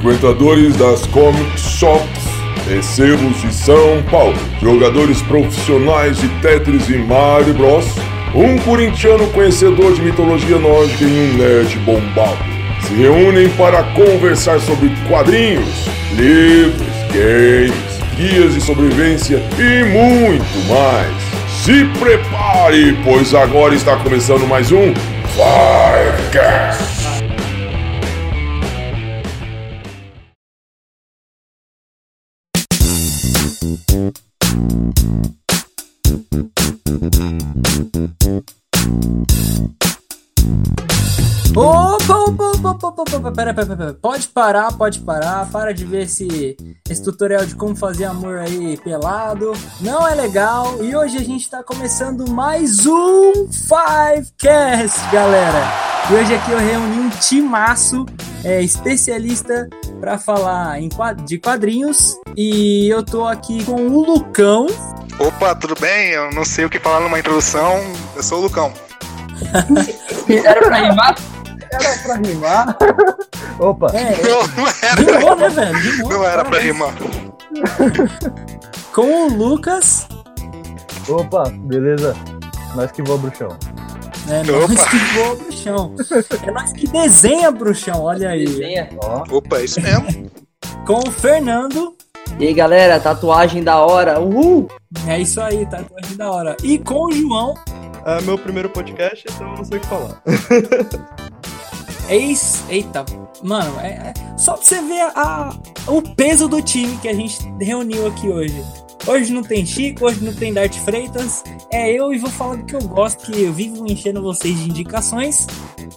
frequentadores das comic shops e sebos de São Paulo, jogadores profissionais de Tetris e Mario Bros, um corintiano conhecedor de mitologia nórdica e um nerd bombado se reúnem para conversar sobre quadrinhos, livros, games, guias de sobrevivência e muito mais. Se prepare, pois agora está começando mais um Firecast. Opa, opa, opa, opa, opa, opa, pera, pera, pera, pode parar, pode parar, para de ver esse, esse tutorial de como fazer amor aí pelado, não é legal, e hoje a gente tá começando mais um Fivecast, galera, e hoje aqui eu reuni um timaço é, especialista para falar em, de quadrinhos, e eu tô aqui com o Lucão, Opa, tudo bem? Eu não sei o que falar numa introdução. Eu sou o Lucão. Era pra rimar? Era pra rimar. Opa, é, Não, não era, rimou, né, velho, rimou, não era pra rimar. Com o Lucas, opa, beleza? Nós que voa bruxão. É Opa. nós que voa bruxão. É nós que desenha bruxão, olha aí. Ó, Opa, é isso mesmo. Com o Fernando. E aí galera, tatuagem da hora, uhul! É isso aí, tatuagem da hora. E com o João. É meu primeiro podcast, então eu não sei o que falar. Ex. Eita, mano, é, é- só pra você ver a, o peso do time que a gente reuniu aqui hoje. Hoje não tem Chico, hoje não tem Dart Freitas. É eu e vou falar do que eu gosto, que eu vivo enchendo vocês de indicações.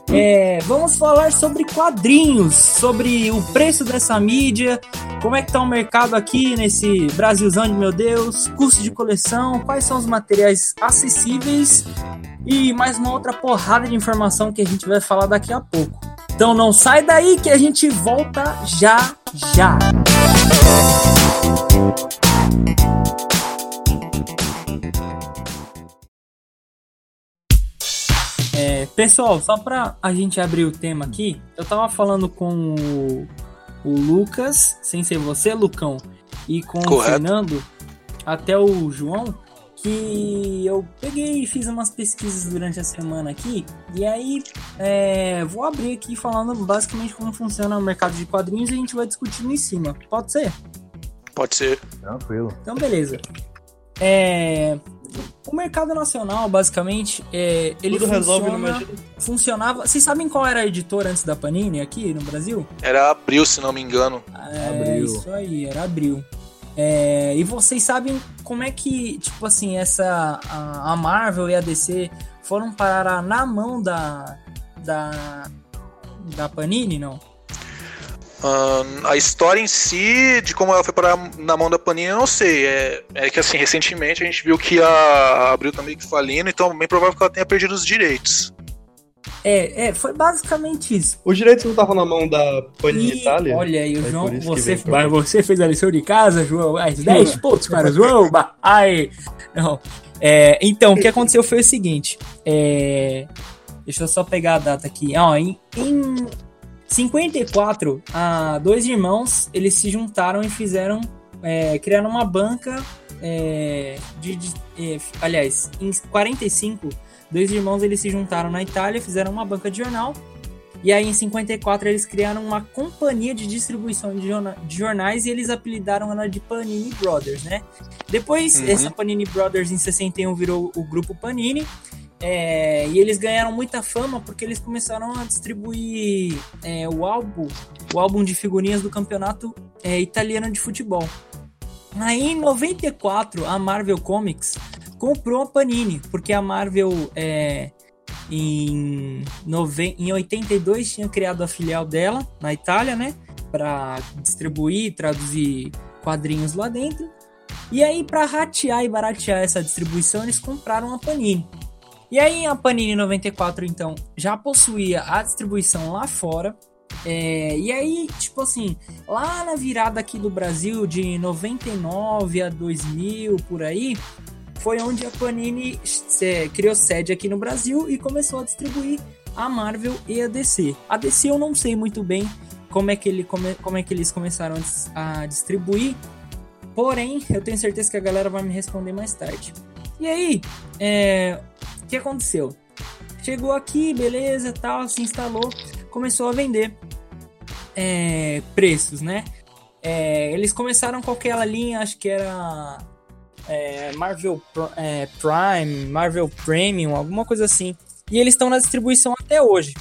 É, vamos falar sobre quadrinhos, sobre o preço dessa mídia, como é que tá o mercado aqui nesse Brasilzão de meu Deus, custo de coleção, quais são os materiais acessíveis e mais uma outra porrada de informação que a gente vai falar daqui a pouco. Então não sai daí que a gente volta já já. É, pessoal, só pra a gente abrir o tema aqui, eu tava falando com o, o Lucas, sem ser você, Lucão, e com o Correto. Fernando, até o João, que eu peguei e fiz umas pesquisas durante a semana aqui, e aí é, vou abrir aqui falando basicamente como funciona o mercado de quadrinhos e a gente vai discutindo em cima. Pode ser? Pode ser. tranquilo. Então, beleza. É, o mercado nacional, basicamente, é, ele Tudo resolve funciona, gira. funcionava. Vocês sabem qual era a editora antes da Panini aqui no Brasil? Era abril, se não me engano. É, Abril. isso aí, era Abril. É, e vocês sabem como é que, tipo assim, essa a, a Marvel e a DC foram parar na mão da da da Panini, não? Ahn, a história em si, de como ela foi parar na mão da Panini, eu não sei. É, é que assim, recentemente a gente viu que a Abril tá meio que falindo, então é bem provável que ela tenha perdido os direitos. É, é, foi basicamente isso. Os direitos não estavam na mão da Panini E, Itália? Olha aí, o É João, você, mas você fez a lição de casa, João. As 10 pontos para o João. Ai. Não. É, então, o que aconteceu foi o seguinte. é, deixa eu só pegar a data aqui. Ó, em, em 54, ah, dois irmãos eles se juntaram e fizeram. é, criaram uma banca. é, de, de- é, aliás, em 45, dois irmãos eles se juntaram na Itália, fizeram uma banca de jornal. E aí, em 54, eles criaram uma companhia de distribuição de, jorna- de jornais e eles apelidaram ela de Panini Brothers, né? Depois, Uhum. essa Panini Brothers, em 61, virou o grupo Panini. é, e eles ganharam muita fama porque eles começaram a distribuir é, o álbum, o álbum de figurinhas do campeonato é, italiano de futebol. Aí, em 94, a Marvel Comics comprou a Panini, porque a Marvel é, em, nove... em 82 tinha criado a filial dela na Itália, né? Para distribuir, traduzir quadrinhos lá dentro. E aí, para ratear e baratear essa distribuição, eles compraram a Panini. E aí, a Panini 94, então, já possuía a distribuição lá fora. É, e aí, tipo assim, lá na virada aqui do Brasil, de 99 a 2000, por aí, foi onde a Panini se- criou sede aqui no Brasil e começou a distribuir a Marvel e a DC. A DC eu não sei muito bem como é que, ele come, como é que eles começaram a distribuir. Porém, eu tenho certeza que a galera vai me responder mais tarde. E aí, é, o que aconteceu? Chegou aqui, beleza, tal, se instalou, começou a vender é, preços, né? É, eles começaram com aquela linha, acho que era é, Marvel é, Prime, Marvel Premium, alguma coisa assim. E eles estão na distribuição até hoje.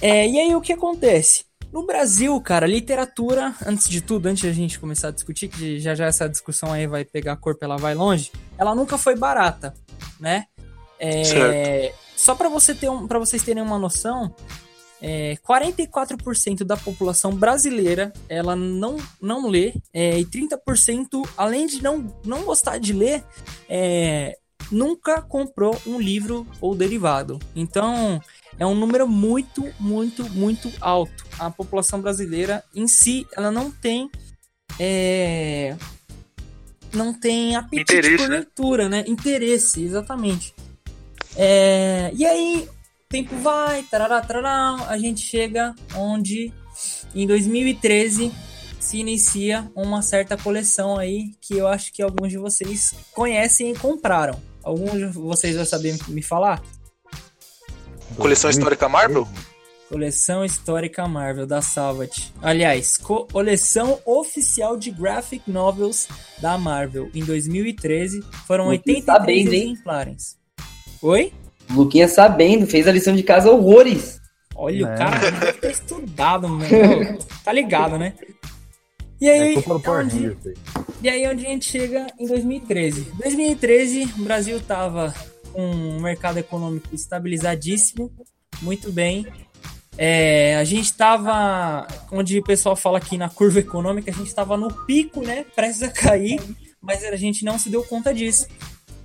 É, e aí o que acontece? No Brasil, cara, literatura, antes de tudo, antes de a gente começar a discutir, que já já essa discussão aí vai pegar corpo, ela vai longe, ela nunca foi barata, né? É, só para você ter um, para vocês terem uma noção, é, 44% da população brasileira ela não, não lê, é, e 30%, além de não, não gostar de ler, é, nunca comprou um livro ou derivado. Então, é um número muito, muito, muito alto. A população brasileira em si, ela não tem. É, não tem apetite Interesse, por né? leitura, né? Interesse, exatamente. É, e aí, tempo vai, tarará, tarará, a gente chega onde em 2013 se inicia uma certa coleção aí que eu acho que alguns de vocês conhecem e compraram. Alguns de vocês vão saber me falar? Coleção Histórica Marvel? Coleção Histórica Marvel da Salvat. Aliás, coleção oficial de graphic novels da Marvel. Em 2013 foram Luquinha 83 sabendo, exemplares. Oi? Luquinha sabendo, fez a lição de casa horrores. Olha, é. o cara deve ter estudado, mano. tá ligado, né? E aí, é onde, e aí onde a gente chega em 2013. 2013, o Brasil tava um mercado econômico estabilizadíssimo, muito bem. É, a gente estava, onde o pessoal fala aqui na curva econômica, a gente estava no pico, né? Prestes a cair, mas a gente não se deu conta disso.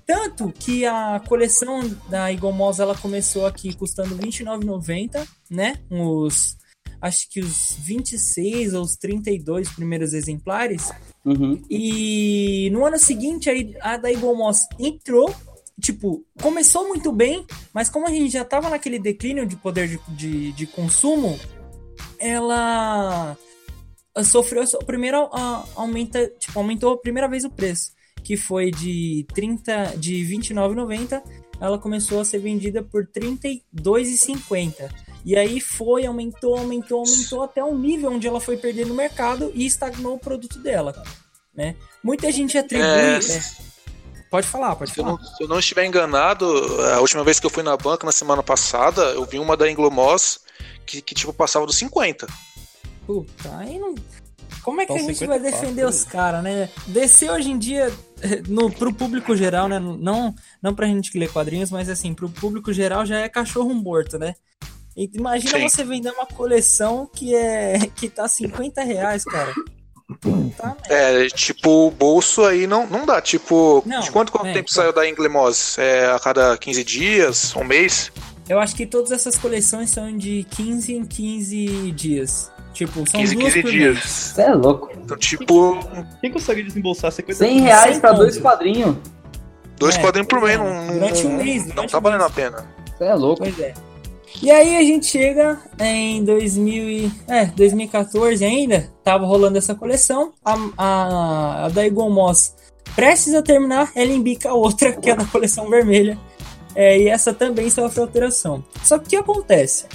Tanto que a coleção da Igomos ela começou aqui custando R$29,90, né? Os, acho que os 26 ou os 32 primeiros exemplares. Uhum. E no ano seguinte, a, a da Igomos entrou tipo, começou muito bem, mas como a gente já tava naquele declínio de poder de, de, de consumo, ela sofreu o primeiro aumenta, tipo, aumentou a primeira vez o preço, que foi de 30 de 29,90, ela começou a ser vendida por 32,50. E aí foi, aumentou, aumentou, aumentou até um nível onde ela foi perdendo o mercado e estagnou o produto dela, né? Muita gente atribui é... É, Pode falar, pode se falar. Eu não, se eu não estiver enganado, a última vez que eu fui na banca, na semana passada, eu vi uma da Inglomoss que, que tipo, passava dos 50. Puta, aí não. Como é que então, a gente vai defender os caras, né? Descer hoje em dia, no, pro público geral, né? Não, não pra gente que lê quadrinhos, mas assim, pro público geral já é cachorro morto, né? imagina Sim. você vender uma coleção que é que tá 50 reais, cara. É, tipo, o bolso aí não, não dá. Tipo, não, de quanto, quanto é, tempo então... saiu da Inglemose? É a cada 15 dias? Um mês? Eu acho que todas essas coleções são de 15 em 15 dias. Tipo, são 15, duas 15 dias. Você é louco. Então, tipo. Quem consegue desembolsar 50 100 reais pra dois quadrinhos? Dois é, quadrinhos por mês, é. não, durante um mês. Não tá valendo a pena. Você é louco. Pois é. E aí a gente chega em 2000 e, é, 2014 ainda, tava rolando essa coleção, a, a, a da Eagle Moss prestes a terminar, ela embica a outra, que é da coleção vermelha, é, e essa também sofre alteração. Só que o que acontece?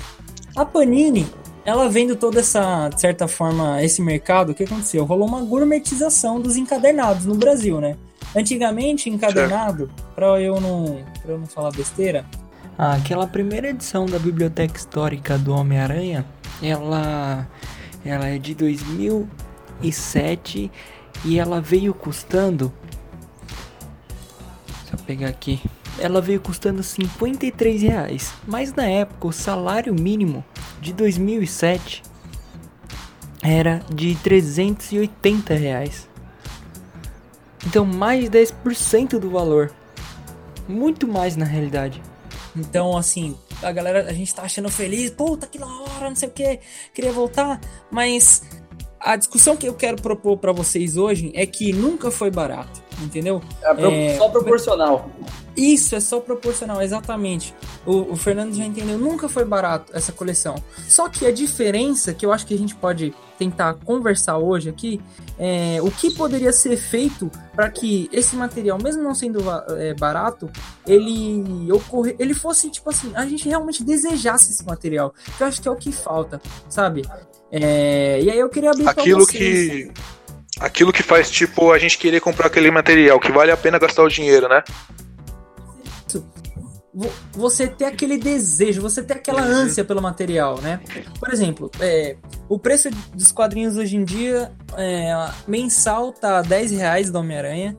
A Panini, ela vendo toda essa, de certa forma, esse mercado, o que aconteceu? Rolou uma gourmetização dos encadernados no Brasil, né? Antigamente, encadernado, para eu não, pra eu não falar besteira, ah, aquela primeira edição da Biblioteca Histórica do Homem-Aranha, ela, ela é de 2007 e ela veio custando. Deixa eu pegar aqui. Ela veio custando 53 reais, mas na época o salário mínimo de 2007 era de 380 reais. Então mais de 10% do valor. Muito mais na realidade. Então, assim, a galera, a gente tá achando feliz, puta que da hora, não sei o que, queria voltar, mas a discussão que eu quero propor para vocês hoje é que nunca foi barato, entendeu? É, é, só proporcional. Isso, é só proporcional, exatamente. O, o, Fernando já entendeu, nunca foi barato essa coleção. Só que a diferença que eu acho que a gente pode tentar conversar hoje aqui é o que poderia ser feito para que esse material, mesmo não sendo é, barato, ele ocorre, ele fosse tipo assim, a gente realmente desejasse esse material. Que eu acho que é o que falta, sabe? É, e aí eu queria abrir aquilo que aquilo que faz tipo a gente querer comprar aquele material que vale a pena gastar o dinheiro, né? você ter aquele desejo, você ter aquela ânsia pelo material, né? Por exemplo, é, o preço dos quadrinhos hoje em dia, é, mensal tá 10 reais do Homem-Aranha.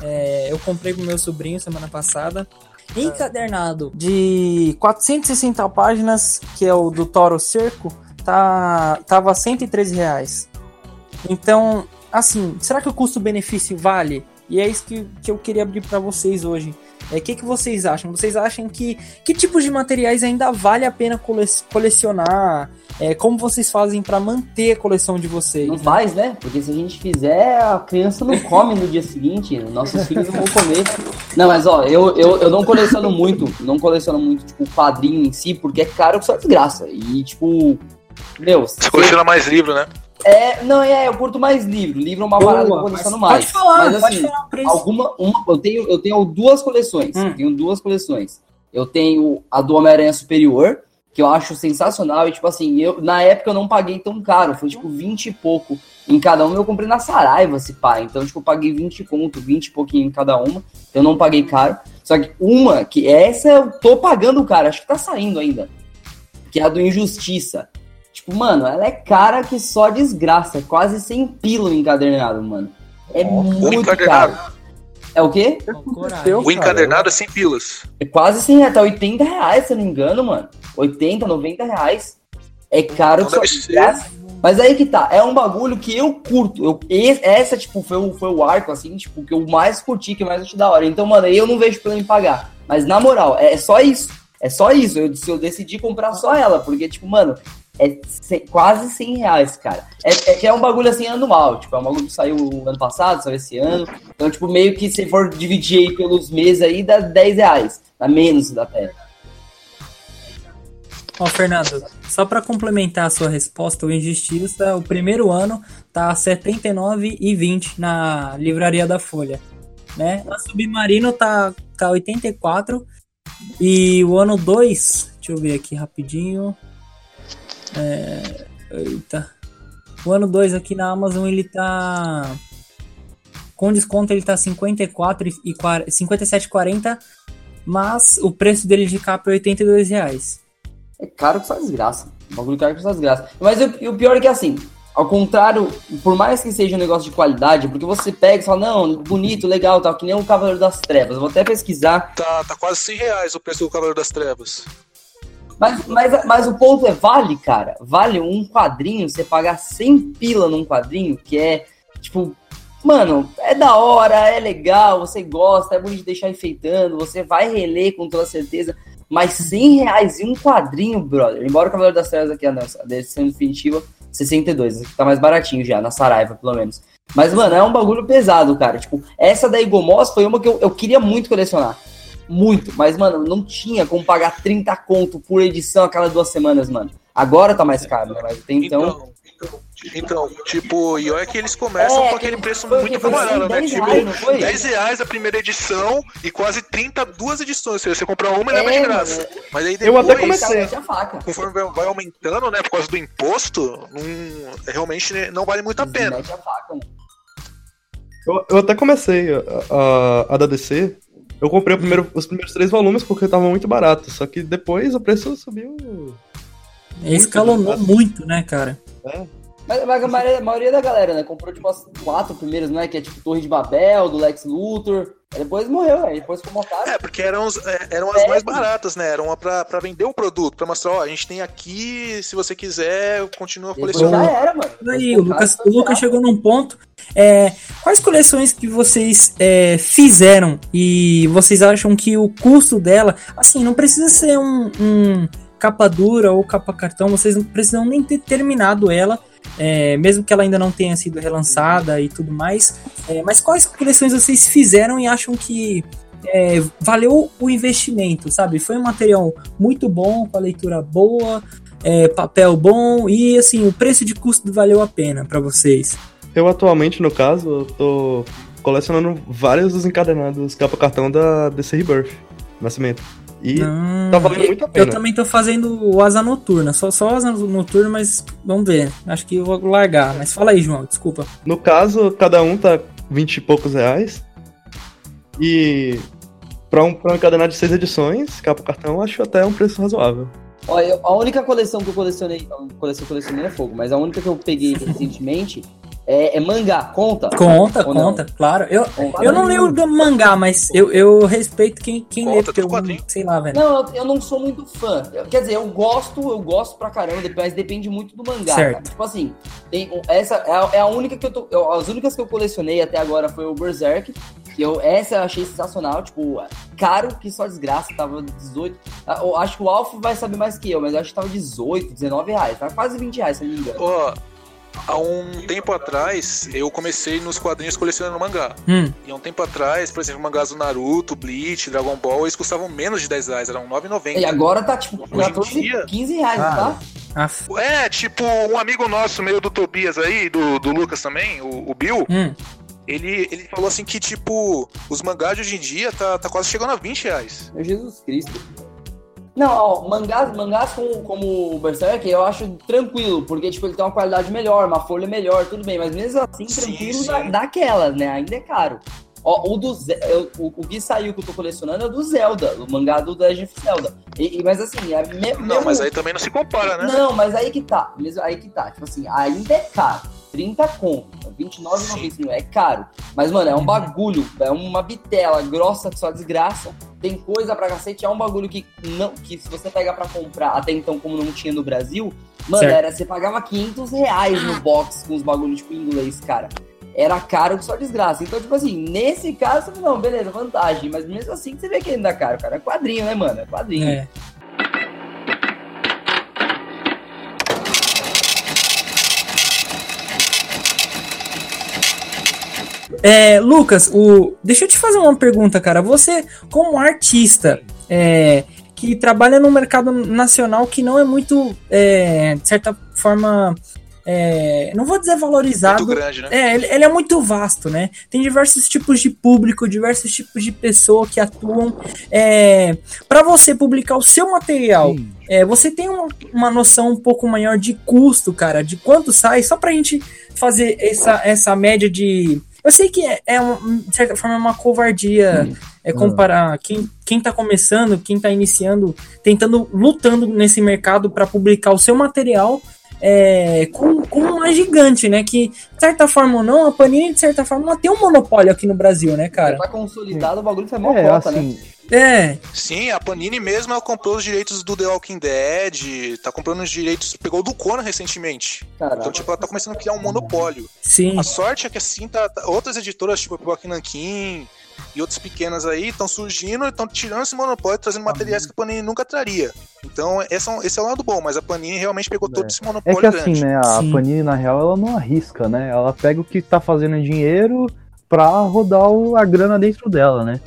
É, eu comprei pro meu sobrinho semana passada. Encadernado de 460 páginas, que é o do Toro Cerco, tá, tava 113 reais. Então, assim, será que o custo-benefício vale? E é isso que, que eu queria abrir para vocês hoje. O é, que, que vocês acham? Vocês acham que que tipos de materiais ainda vale a pena cole colecionar? É, como vocês fazem para manter a coleção de vocês? Não faz, né? Porque se a gente fizer, a criança não come no dia seguinte, nossos filhos não vão comer. Não, mas ó, eu, eu, eu não coleciono muito, não coleciono muito, tipo, quadrinho em si, porque é caro que só desgraça. E, tipo, meu. Você coleciona mais livro, né? É, não, é, eu curto mais livro. Livro é uma parada que eu coleciono mais. Pode falar, mas, assim, pode falar alguma, uma, eu, tenho, eu tenho duas coleções. Hum. Tenho duas coleções. Eu tenho a do Homem-Aranha Superior, que eu acho sensacional. E, tipo assim, eu, na época eu não paguei tão caro. Foi, tipo, 20 e pouco em cada uma. Eu comprei na Saraiva, esse pai. Então, tipo, eu paguei 20 conto, 20 e pouquinho em cada uma. Eu não paguei caro. Só que uma, que essa eu tô pagando, cara. Acho que tá saindo ainda. Que é a do Injustiça. Tipo, mano, ela é cara que só desgraça. É quase sem pilo encadernado, mano. É oh, muito caro. É o quê? o encadernado é sem pilas. É quase 100 reais. Tá 80 reais, se eu não me engano, mano. 80, 90 reais. É caro que só desgraça. Mas aí que tá, é um bagulho que eu curto. Eu, essa, tipo, foi o, foi o arco, assim, tipo, que eu mais curti, que mais achei da hora. Então, mano, eu não vejo problema em pagar. Mas, na moral, é, é só isso. É só isso. Eu, eu decidi comprar só ela, porque, tipo, mano, é quase 100 reais, cara. É, é que é um bagulho assim anual, tipo, é um bagulho que saiu ano passado, saiu esse ano. Então, tipo, meio que se for dividir aí pelos meses aí, dá 10 reais. Dá menos da pé. Ó, Fernando, só para complementar a sua resposta, o Injustiça, o primeiro ano tá R$ 79,20 na Livraria da Folha, né? A Submarino tá, tá 84 e o ano 2, deixa eu ver aqui rapidinho, é, eita. O ano 2 aqui na Amazon ele tá. Com desconto ele tá 54 e 57,40, mas o preço dele de capa é 82 reais. É caro que só desgraça. O bagulho caro que só desgraça. Mas o, o pior é que assim, ao contrário, por mais que seja um negócio de qualidade, porque você pega e fala, não, bonito, legal, tal, que nem o Cavaleiro das Trevas. vou até pesquisar. Tá, tá quase 100 reais o preço do Cavaleiro das Trevas. Mas, mas, mas o ponto é, vale, cara? Vale um quadrinho, você pagar 100 pila num quadrinho, que é, tipo, mano, é da hora, é legal, você gosta, é bonito deixar enfeitando, você vai reler com toda certeza, mas 100 reais em um quadrinho, brother, embora o Cavaleiro das Trevas aqui, a edição definitiva, 62, aqui tá mais baratinho já, na Saraiva, pelo menos. Mas, mano, é um bagulho pesado, cara. Tipo, essa da Igomos foi uma que eu, eu queria muito colecionar muito. Mas, mano, não tinha como pagar 30 conto por edição a cada duas semanas, mano. Agora tá mais caro, né? Mas até então. então... Então, tipo, e olha que eles começam é, com aquele preço foi, muito camarada, né? Tipo, reais, 10 reais a primeira edição e quase 30 duas edições. Se você comprar uma, é, leva de graça. Mano, Mas aí depois, eu até comecei. Conforme vai aumentando, né, por causa do imposto, não, realmente não vale muito a pena. Eu, eu até comecei a, a, a da DC eu comprei primeiro, os primeiros três volumes porque estavam muito baratos, só que depois o preço subiu. Escalonou muito, muito né, cara? É. Mas, mas a, maioria, a, maioria, da galera, né, comprou tipo as quatro primeiras, né? Que é tipo Torre de Babel, do Lex Luthor. Depois morreu, aí depois ficou montado. É, porque eram, os, é, eram as é, mais baratas, né? Eram pra, pra vender o produto, pra mostrar, ó, a gente tem aqui, se você quiser, continua colecionando. Já era, mano. Aí, o Lucas, o Lucas chegou num ponto. É, quais coleções que vocês é, fizeram e vocês acham que o custo dela, assim, não precisa ser um, um capa dura ou capa cartão, vocês não precisam nem ter terminado ela é, mesmo que ela ainda não tenha sido relançada e tudo mais. É, mas quais coleções vocês fizeram e acham que é, valeu o investimento, sabe? Foi um material muito bom, com a leitura boa, é, papel bom e assim, o preço de custo valeu a pena para vocês. Eu atualmente, no caso, tô colecionando vários dos encadenados capa cartão da DC Rebirth, Nascimento. E Ah, tá valendo muito a Eu pena. também tô fazendo o Asa Noturna, só, só Asa Noturna, mas vamos ver. Acho que eu vou largar. Mas fala aí, João, desculpa. No caso, cada um tá 20 e poucos reais. E pra um, pra um encadenado de seis edições, capa cartão, acho até um preço razoável. Olha, eu- a única coleção que eu colecionei, não, coleção colecionei é fogo, mas a única que eu peguei recentemente é, é mangá, conta? Conta, conta, claro. Eu, Conta. eu não leio do mangá, mas eu, eu respeito quem, quem Conta, lê, porque eu, quadrinho. sei lá, velho. Não, eu, eu não sou muito fã. Eu- quer dizer, eu gosto, eu gosto pra caramba, mas depende muito do mangá. Certo. cara. Tipo assim, tem essa é a, é a única que eu tô. eu- as únicas que eu colecionei até agora foi o Berserk. Que eu, essa eu achei sensacional, tipo, caro que só desgraça, tava 18. ah, Eu acho que o Alf vai saber mais que eu, mas eu acho que tava 18, 19 reais. Tava quase 20 reais, se eu não me engano. Ó, há um tempo atrás, eu comecei nos quadrinhos colecionando mangá. Hum, E há um tempo atrás, por exemplo, mangás do Naruto, Bleach, Dragon Ball, eles custavam menos de 10 reais, eram E 9,90. agora tá tipo Hoje em 14, dia- 15 reais, não tá? af- É, tipo, um amigo nosso, meio do Tobias aí, do, do Lucas também, o, o Bill, hum. ele, ele falou assim que, tipo, os mangás de hoje em dia tá, tá quase chegando a 20 reais. Meu Jesus Cristo. Não, ó, mangás, mangás como, como o Berserk eu acho tranquilo, porque tipo, ele tem uma qualidade melhor, uma folha melhor, tudo bem, mas mesmo assim, Sim, tranquilo sim. da, daquelas, né? Ainda é caro. Ó, o, do, Ze- eu- o, o que saiu que eu tô colecionando é do Zelda, o mangá do Legend of Zelda. E, e- mas assim, é me, Não, mesmo- mas aí também não se compara, né? Não, mas aí que tá. Mesmo aí que tá. Tipo assim, ainda é caro. 30 conto. 29,90 é caro. Mas, mano, é um bagulho. É uma bitela grossa que só desgraça. Tem coisa pra cacete. É um bagulho que, não, que se você pegar pra comprar, até então, como não tinha no Brasil, mano, Certo. era, você pagava 500 reais no box com os bagulhos, tipo, inglês, cara. Era caro que só desgraça. Então, tipo assim, nesse caso, não, beleza, vantagem. Mas mesmo assim, você vê que ainda é caro, cara. É quadrinho, né, mano? É quadrinho. É. É, Lucas, o... deixa eu te fazer uma pergunta, cara. Você, como artista, é, que trabalha no mercado nacional que não é muito, é, de certa forma, é, não vou dizer valorizado, Muito grande, né? é, ele, ele é muito vasto, né? Tem diversos tipos de público, diversos tipos de pessoa que atuam. É, para você publicar o seu material, é, você tem uma, uma noção um pouco maior de custo, cara, de quanto sai, só pra gente fazer essa, essa média de. Eu sei que é, é um- de certa forma, uma covardia é, comparar quem, quem tá começando, quem tá iniciando, tentando, lutando nesse mercado para publicar o seu material é, com, com uma gigante, né? Que, de certa forma ou não, a Panini, de certa forma, ela tem um monopólio aqui no Brasil, né, cara? tá consolidado, o bagulho foi mó É, cota, né? assim, É, Sim, a Panini mesmo ela comprou os direitos do The Walking Dead, tá comprando os direitos, pegou o do Conan recentemente. Caraca. Então, tipo, ela tá começando a criar um monopólio. sim. A sorte é que assim, tá, tá- outras editoras, tipo a Nankin e outras pequenas aí, estão surgindo e estão tirando esse monopólio, trazendo materiais que a Panini nunca traria. Então, esse é, um, esse é o lado bom, mas a Panini realmente pegou todo esse é monopólio que assim, grande. né, a Sim. Panini, na real, ela não arrisca, né? Ela pega o que tá fazendo dinheiro pra rodar o- a grana dentro dela, né?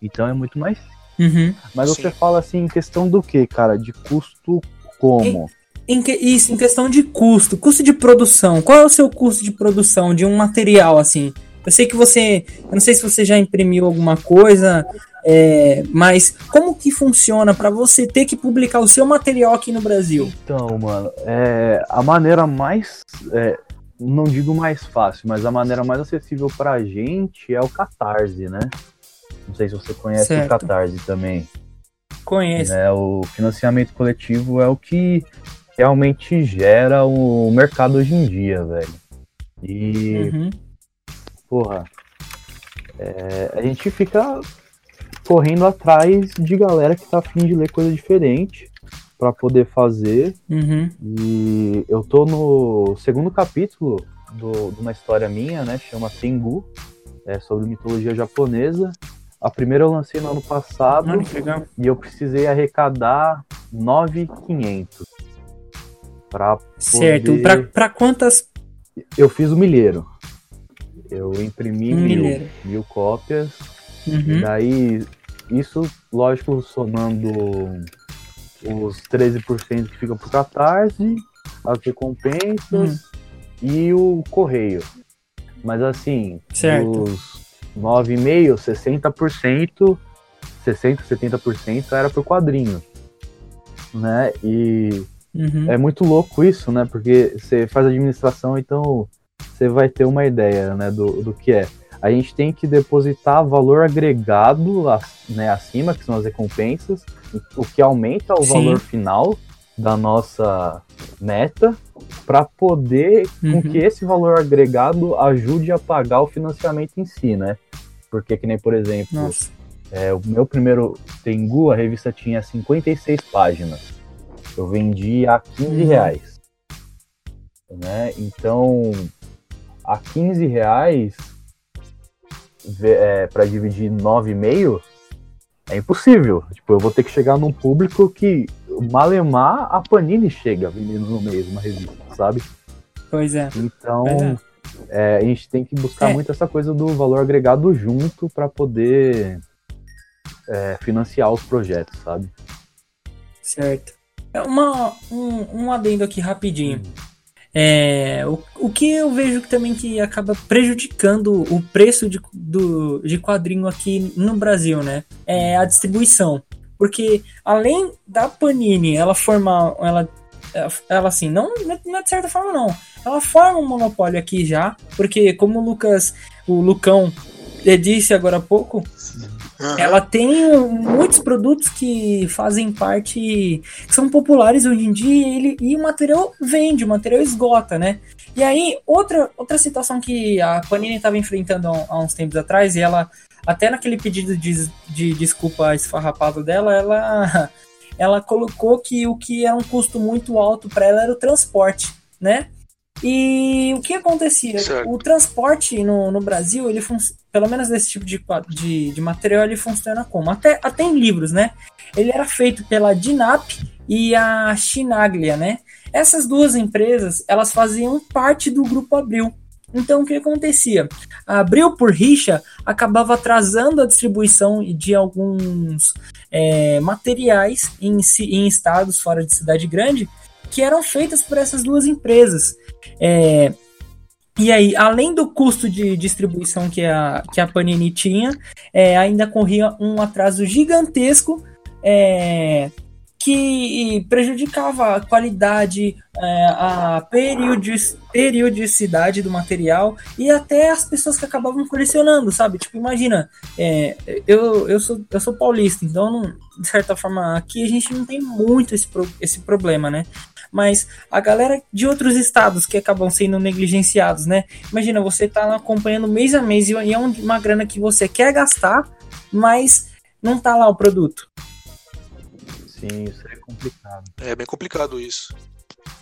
Então é muito mais. Uhum. Mas Sim. você fala assim, em questão do que, cara? De custo como? Em que- isso, em questão de custo, custo de produção. Qual é o seu custo de produção de um material assim? Eu sei que você, eu não sei se você já imprimiu alguma coisa, é, mas como que funciona para você ter que publicar o seu material aqui no Brasil? Então, mano, é, a maneira mais. é, não digo mais fácil, mas a maneira mais acessível pra gente é o Catarse, né? Não sei se você conhece Certo. o Catarse também. Conheço. né? O financiamento coletivo é o que realmente gera o mercado hoje em dia, velho. E, Uhum. Porra, é, a gente fica correndo atrás de galera que tá afim de ler coisa diferente pra poder fazer. Uhum. E eu tô no segundo capítulo do, de uma história minha, né? Chama Tengu, é sobre mitologia japonesa. A primeira eu lancei no ano passado e eu precisei arrecadar 9,500 para Certo. poder- Pra, pra quantas? Eu fiz o milheiro. Eu imprimi Um mil, mil cópias. Uhum. Daí isso, lógico, somando os 13% que fica pro Catarse, as recompensas e o correio. Mas assim, Certo. os 9,5%, 60%, 60%, 70% era pro quadrinho. Né? E Uhum. é muito louco isso, né? Porque você faz administração, então você vai ter uma ideia né, do, do que é. A gente tem que depositar valor agregado a- né, acima, que são as recompensas, o que aumenta o Sim. valor final da nossa meta, para poder Uhum. com que esse valor agregado ajude a pagar o financiamento em si, né? Porque que nem, por exemplo, é, o meu primeiro Tengu, a revista tinha 56 páginas. Eu vendi a 15 Uhum. reais. Né? Então, a 15 reais é, para dividir 9,5 é impossível. Tipo, eu vou ter que chegar num público que malemar a Panini chega vendendo no mês uma revista, sabe? Pois é. Então, É. é, a gente tem que buscar É. muito essa coisa do valor agregado junto para poder é, financiar os projetos, sabe? Certo. É Uma, um, um adendo aqui rapidinho. É, o, o que eu vejo também que acaba prejudicando o preço de, do, de quadrinho aqui no Brasil, né? É a distribuição. Porque além da Panini, ela formar. Ela, ela assim, não, não é de certa forma, não. Ela forma um monopólio aqui já. Porque como o Lucas, o Lucão disse agora há pouco, Ela tem muitos produtos que fazem parte, que são populares hoje em dia e, ele, e o material vende, o material esgota, né? E aí, outra, outra situação que a Panini estava enfrentando há, há uns tempos atrás, e ela, até naquele pedido de, de desculpa esfarrapado dela, ela, ela colocou que o que era um custo muito alto para ela era o transporte, né? E o que acontecia? Certo. O transporte no, no Brasil, ele funciona, pelo menos desse tipo de, de, de material, ele funciona como? Até, até em livros, né? Ele era feito pela Dinap e a Chinaglia, né? Essas duas empresas, elas faziam parte do grupo Abril. Então, o que acontecia? A Abril, por rixa, acabava atrasando a distribuição de alguns é, materiais em, em estados fora de cidade grande que eram feitas por essas duas empresas. É, e aí, além do custo de distribuição que a, que a Panini tinha, é, ainda corria um atraso gigantesco é, que prejudicava a qualidade, é, a periodic- periodicidade do material e até as pessoas que acabavam colecionando, sabe? Tipo, imagina, é, eu, eu, sou, eu sou paulista, então, não- de certa forma, aqui a gente não tem muito esse, pro- esse problema, né? Mas a galera de outros estados que acabam sendo negligenciados, né? Imagina, você tá lá acompanhando mês a mês e é um- uma grana que você quer gastar, mas não tá lá o produto. Sim, isso é complicado. É bem complicado isso.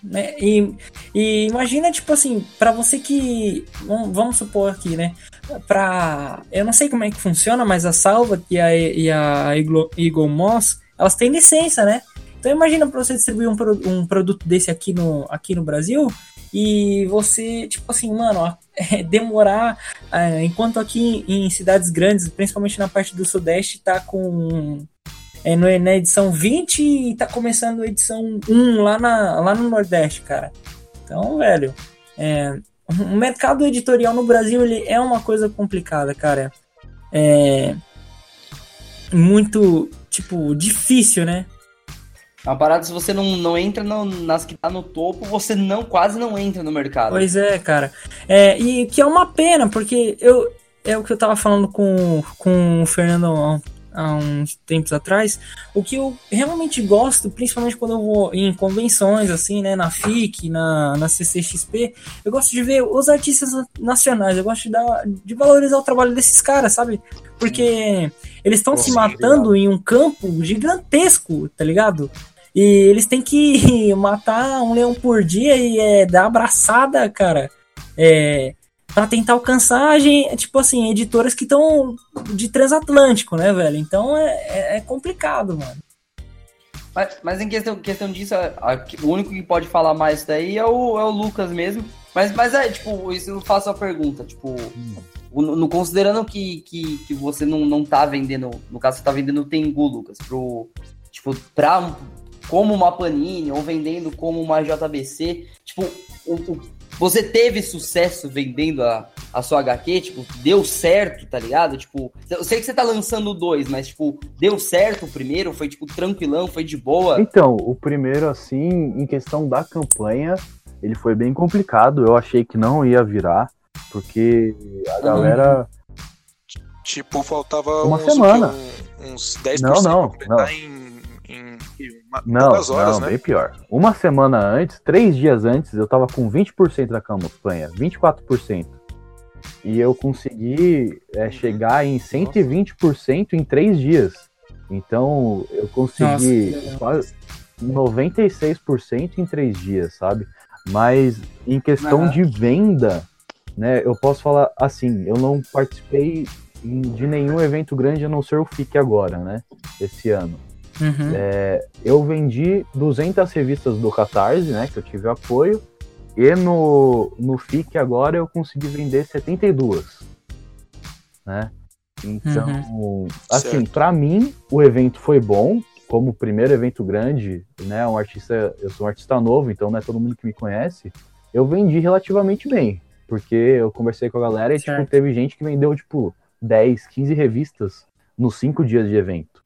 né? E, e imagina, tipo assim, pra você que. Vamos, vamos supor aqui, né? Pra. Eu não sei como é que funciona, mas a Salva e a, e a Eagle, Eagle Moss, elas têm licença, né? Então imagina pra você distribuir um, pro- um produto desse aqui no, aqui no Brasil e você, tipo assim, mano, ó, é, demorar. é, enquanto aqui em, em cidades grandes, principalmente na parte do Sudeste, tá com. É, no- na edição 20 e tá começando a edição 1 lá, na, lá no Nordeste, cara. Então, velho, é, o mercado editorial no Brasil ele é uma coisa complicada, cara. É muito, tipo, difícil, né? É uma parada, se você não, não entra no- nas que tá no topo, você não quase não entra no mercado. Pois é, cara. É, e que é uma pena, porque eu é o que eu tava falando com, com o Fernando há, há uns tempos atrás. O que eu realmente gosto, principalmente quando eu vou em convenções, assim, né, na FIC, na, na CCXP, eu gosto de ver os artistas nacionais, eu gosto de, dar, de valorizar o trabalho desses caras, sabe? Porque eles estão se matando em um campo gigantesco, tá ligado? E eles têm que matar um leão por dia e é, dar abraçada, cara. É, para tentar alcançar, a gente, tipo assim, editoras que estão de transatlântico, né, velho? Então é, é- é complicado, mano. Mas, mas em questão, questão disso, a- a- o único que pode falar mais daí é o, é o Lucas mesmo. Mas, mas é, tipo, isso eu faço a pergunta, tipo, no, no- considerando que, que, que você não, não tá vendendo, no caso você tá vendendo o Tengu, Lucas, pro, tipo, pra, como uma Panini ou vendendo como uma JBC, tipo, o, o- você teve sucesso vendendo a, a sua HQ, tipo, deu certo, tá ligado? Tipo, eu sei que você tá lançando dois, mas, tipo, deu certo o primeiro, foi, tipo, tranquilão, foi de boa. Então, o primeiro, assim, em questão da campanha, ele foi bem complicado. Eu achei que não ia virar, porque a galera. Tipo, faltava Uma uns, semana. Um- uns 10% Não, não, pra completar não. em uma- Não, horas, não, né? bem pior. Uma semana antes, três dias antes, eu tava com 20% da campanha, 24%. E eu consegui é, Uhum. chegar em 120% em três dias. Então, eu consegui Nossa, quase 96% em três dias, sabe? Mas em questão Aham. de venda, né, eu posso falar assim, eu não participei de nenhum evento grande a não ser o FIC agora, né? Esse ano. Uhum. Eu vendi 200 revistas do Catarse, né? Que eu tive apoio. E no, no FIC agora eu consegui vender 72. Né? Então, assim, Certo. pra mim, o evento foi bom. Como o primeiro evento grande, né? Um artista, eu sou um artista novo, então não é todo mundo que me conhece. Eu vendi relativamente bem. Porque eu conversei com a galera e tipo, teve gente que vendeu, tipo, 10, 15 revistas nos cinco dias de evento.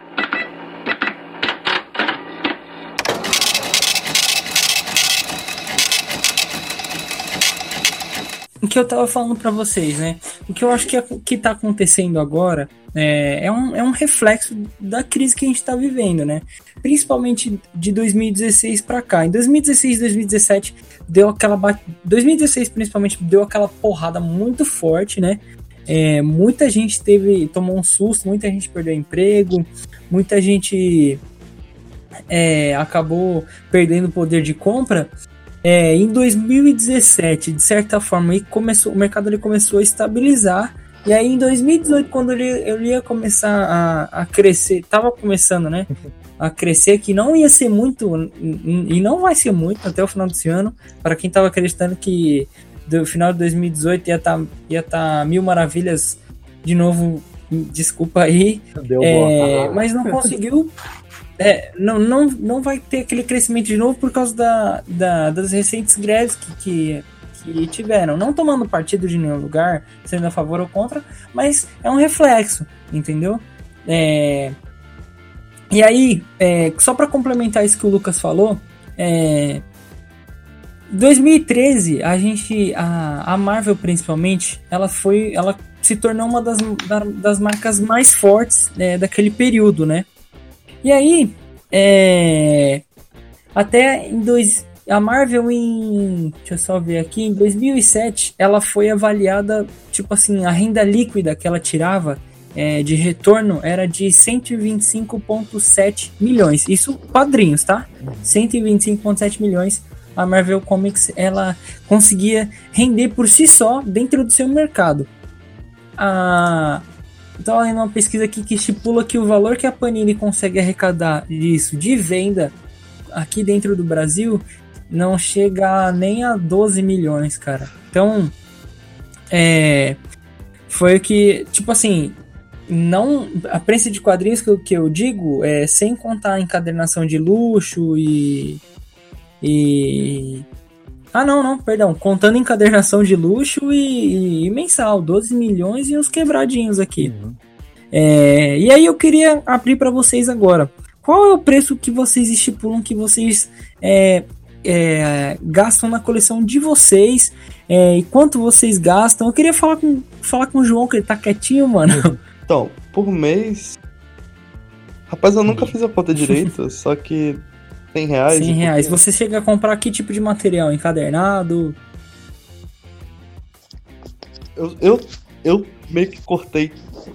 O que eu tava falando pra vocês, né? O que eu acho que, é- que tá acontecendo agora é, é, um, é um reflexo da crise que a gente tá vivendo, né? Principalmente de 2016 pra cá. Em 2016 e 2017 deu aquela ba- 2016 principalmente deu aquela porrada muito forte, né? É, muita gente teve tomou um susto, muita gente perdeu emprego, muita gente é, acabou perdendo o poder de compra. É, em 2017, de certa forma, ele começou, o mercado ele começou a estabilizar. E aí em 2018, quando ele, ele ia começar a, a crescer, tava começando, né? A crescer, que não ia ser muito, e não vai ser muito até o final desse ano. Para quem tava acreditando que do final de 2018 ia estar ia tá mil maravilhas de novo, desculpa aí. Deu É, mas não conseguiu. É, não, não, não vai ter aquele crescimento de novo por causa da, da- das recentes greves que, que, que tiveram. Não tomando partido de nenhum lugar, sendo a favor ou contra, mas é um reflexo, entendeu? É, e aí, é, só para complementar isso que o Lucas falou, é, 2013, a gente, a, a Marvel principalmente, ela foi, ela se tornou uma das, da- das marcas mais fortes né, daquele período, né? E aí, é, até em dois, a Marvel em, deixa eu só ver aqui, em 2007, ela foi avaliada, tipo assim, a renda líquida que ela tirava é, de retorno era de 125,7 milhões. Isso quadrinhos, tá? 125,7 milhões. A Marvel Comics ela conseguia render por si só dentro do seu mercado. A então, lendo uma pesquisa aqui que estipula que o valor que a Panini consegue arrecadar disso de venda aqui dentro do Brasil não chega nem a 12 milhões, cara. Então, é, foi o que, tipo assim, não a prensa de quadrinhos que eu, que eu digo é sem contar a encadernação de luxo e e ah não não perdão. Contando encadernação de luxo e, e mensal 12 milhões e uns quebradinhos aqui. Uhum. é, e aí eu queria abrir para vocês agora. Qual é o preço que vocês estipulam que vocês é, é, gastam na coleção de vocês é, e quanto vocês gastam? Eu queria falar com falar com o João que ele tá quietinho mano. Então, por mês. Rapaz, eu nunca fiz a conta direito, só que 100 reais. 100 e reais. Você chega a comprar que tipo de material? Encadernado? Eu, eu, eu meio que cortei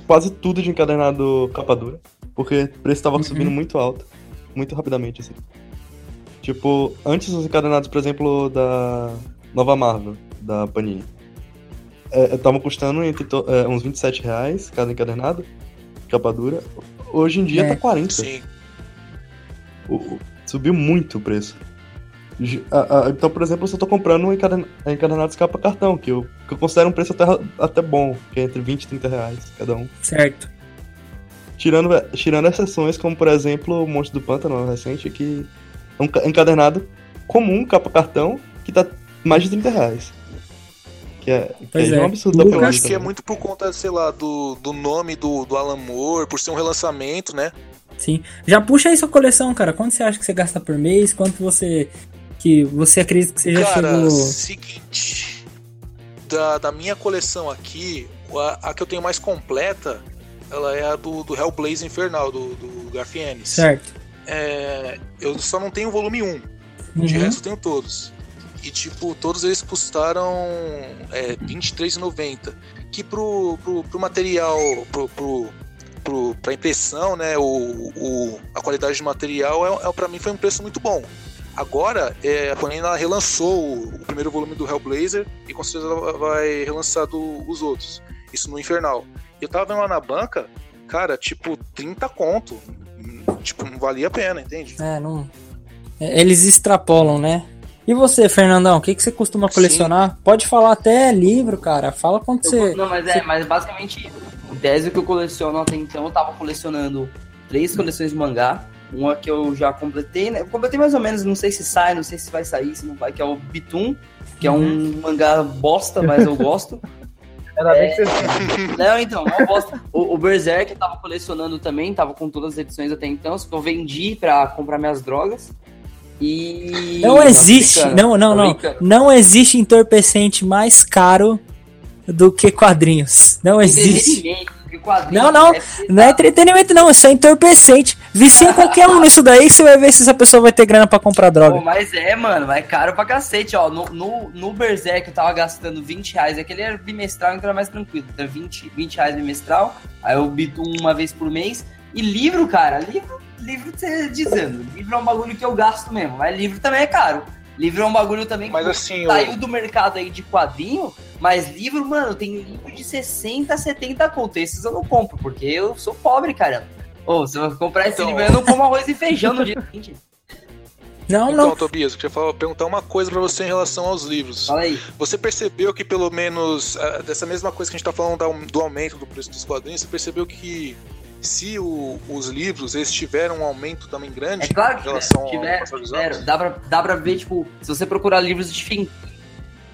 quase tudo de encadernado capa dura, porque o preço tava Uhum. subindo muito alto, muito rapidamente, assim. Tipo, antes os encadernados, por exemplo, da Nova Marvel, da Panini, é, estavam custando entre to- é, uns 27 reais cada encadernado, capa dura. Hoje em dia É. tá 40. Sim. O- subiu muito o preço. Então, por exemplo, se eu tô comprando um encaden- encadenados capa cartão, que eu que eu considero um preço até, até bom, que é entre 20 e 30 reais cada um. Certo. Tirando, tirando exceções, como por exemplo o Monte do Pântano recente, que é um ca- encadernado comum, capa cartão, que tá mais de 30 reais. Que é, que Pois é, é. um absurdo da Lucas, Eu Panini acho que é muito por conta, sei lá, do, do nome do, do Alan Moore, por ser um relançamento, né? Sim. Já puxa aí sua coleção, cara. Quanto você acha que você gasta por mês? Quanto você. Que você acredita que você já Cara, chegou. seguinte. Da, da minha coleção aqui, a, a que eu tenho mais completa, ela é a do, do Hellblaze Infernal, do, do Garfienes. Certo. É, eu só não tenho o volume 1, de Uhum. resto eu tenho todos. E tipo, todos eles custaram é, R$23,90. Que pro, pro, pro material, pro, pro, pro, pra impressão, né, o, o, a qualidade de material, é, é, pra mim foi um preço muito bom. Agora, é, a Panini ela relançou o, o primeiro volume do Hellblazer e com certeza ela vai relançar do- os outros. Isso no Infernal. Eu tava vendo lá na banca, cara, tipo, 30 conto. Tipo, não valia a pena, entende? É, não. é, Eles extrapolam, né? E você, Fernandão, o que, que você costuma colecionar? Pode falar até livro, cara. Fala quanto Eu você. Não, mas é, mas basicamente o que eu coleciono até então, eu tava colecionando três coleções de mangá. Uma que eu já completei, né? Eu completei mais ou menos, não sei se sai, não sei se vai sair, se não vai, que é o Bitum, que é um mangá bosta, mas eu gosto. Ainda bem que você Não, então, não bosta. O, o Berserk eu tava colecionando também, tava com todas as edições até então, só que eu vendi pra comprar minhas drogas. E. Não existe, não, não, não. Não existe entorpecente mais caro do que quadrinhos. Não existe. Não, não, é Não é entretenimento, não, isso é entorpecente. Vicia qualquer um nisso daí que você vai ver se essa pessoa vai ter grana pra comprar Pô, droga. mas é, mano, é caro pra cacete, ó. No, no, no Berserk eu tava gastando 20 reais, aquele era bimestral, então era mais tranquilo. Então 20, 20 reais bimestral, aí eu bito uma vez por mês. E livro, cara, livro, livro você dizendo, livro é um bagulho que eu gasto mesmo, mas livro também é caro. Livro é um bagulho também Mas que assim, o- saiu do mercado aí de quadrinho, mas livro, mano, tem livro de 60, 70 conto. Esses eu não compro, porque eu sou pobre, cara. Ô, se eu comprar esse Então- livro, eu não como arroz e feijão no dia seguinte. Não, Então, não. Tobias, eu queria perguntar uma coisa pra você em relação aos livros. Fala aí. Você percebeu que pelo menos ah, dessa mesma coisa que a gente tá falando do aumento do preço dos quadrinhos, você percebeu que se o- os livros eles tiveram um aumento também grande É claro em que relação ao tiver? Dá pra, dá pra ver, tipo, se você procurar livros de fim,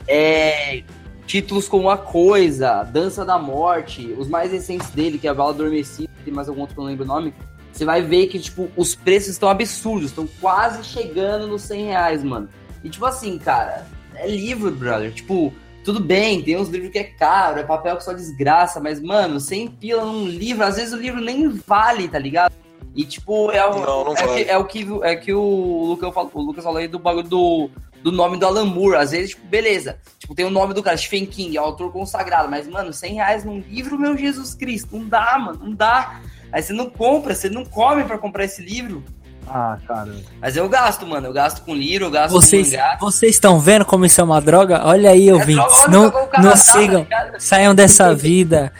é, títulos como A Coisa, Dança da Morte, os mais recentes dele, que é a Bala Adormecida, tem mais algum outro que eu não lembro o nome, você vai ver que, tipo, os preços estão absurdos, estão quase chegando nos 100 reais, mano. E, tipo assim, cara, é livro, brother, tipo... Tudo bem, tem uns livros que é caro, é papel que só desgraça, mas, mano, 100 pila num livro, às vezes o livro nem vale, tá ligado? E, tipo, é o, Não, não é, vale. que, é o que é que o Lucas falou, o Lucas falou aí do bagulho do, do nome do Alan Moore. Às vezes, tipo, beleza. Tipo, tem o nome do cara, Stephen King, é autor consagrado. Mas, mano, 100 reais num livro, meu Jesus Cristo. Não dá, mano, não dá. Aí você não compra, você não come pra comprar esse livro. Ah, cara. Mas eu gasto, mano. Eu gasto com livro, eu gasto Vocês com mangá. vocês estão vendo como isso é uma droga? Olha aí, É ouvintes. droga, Não, cara não sigam. tá ligado? Saiam dessa vida.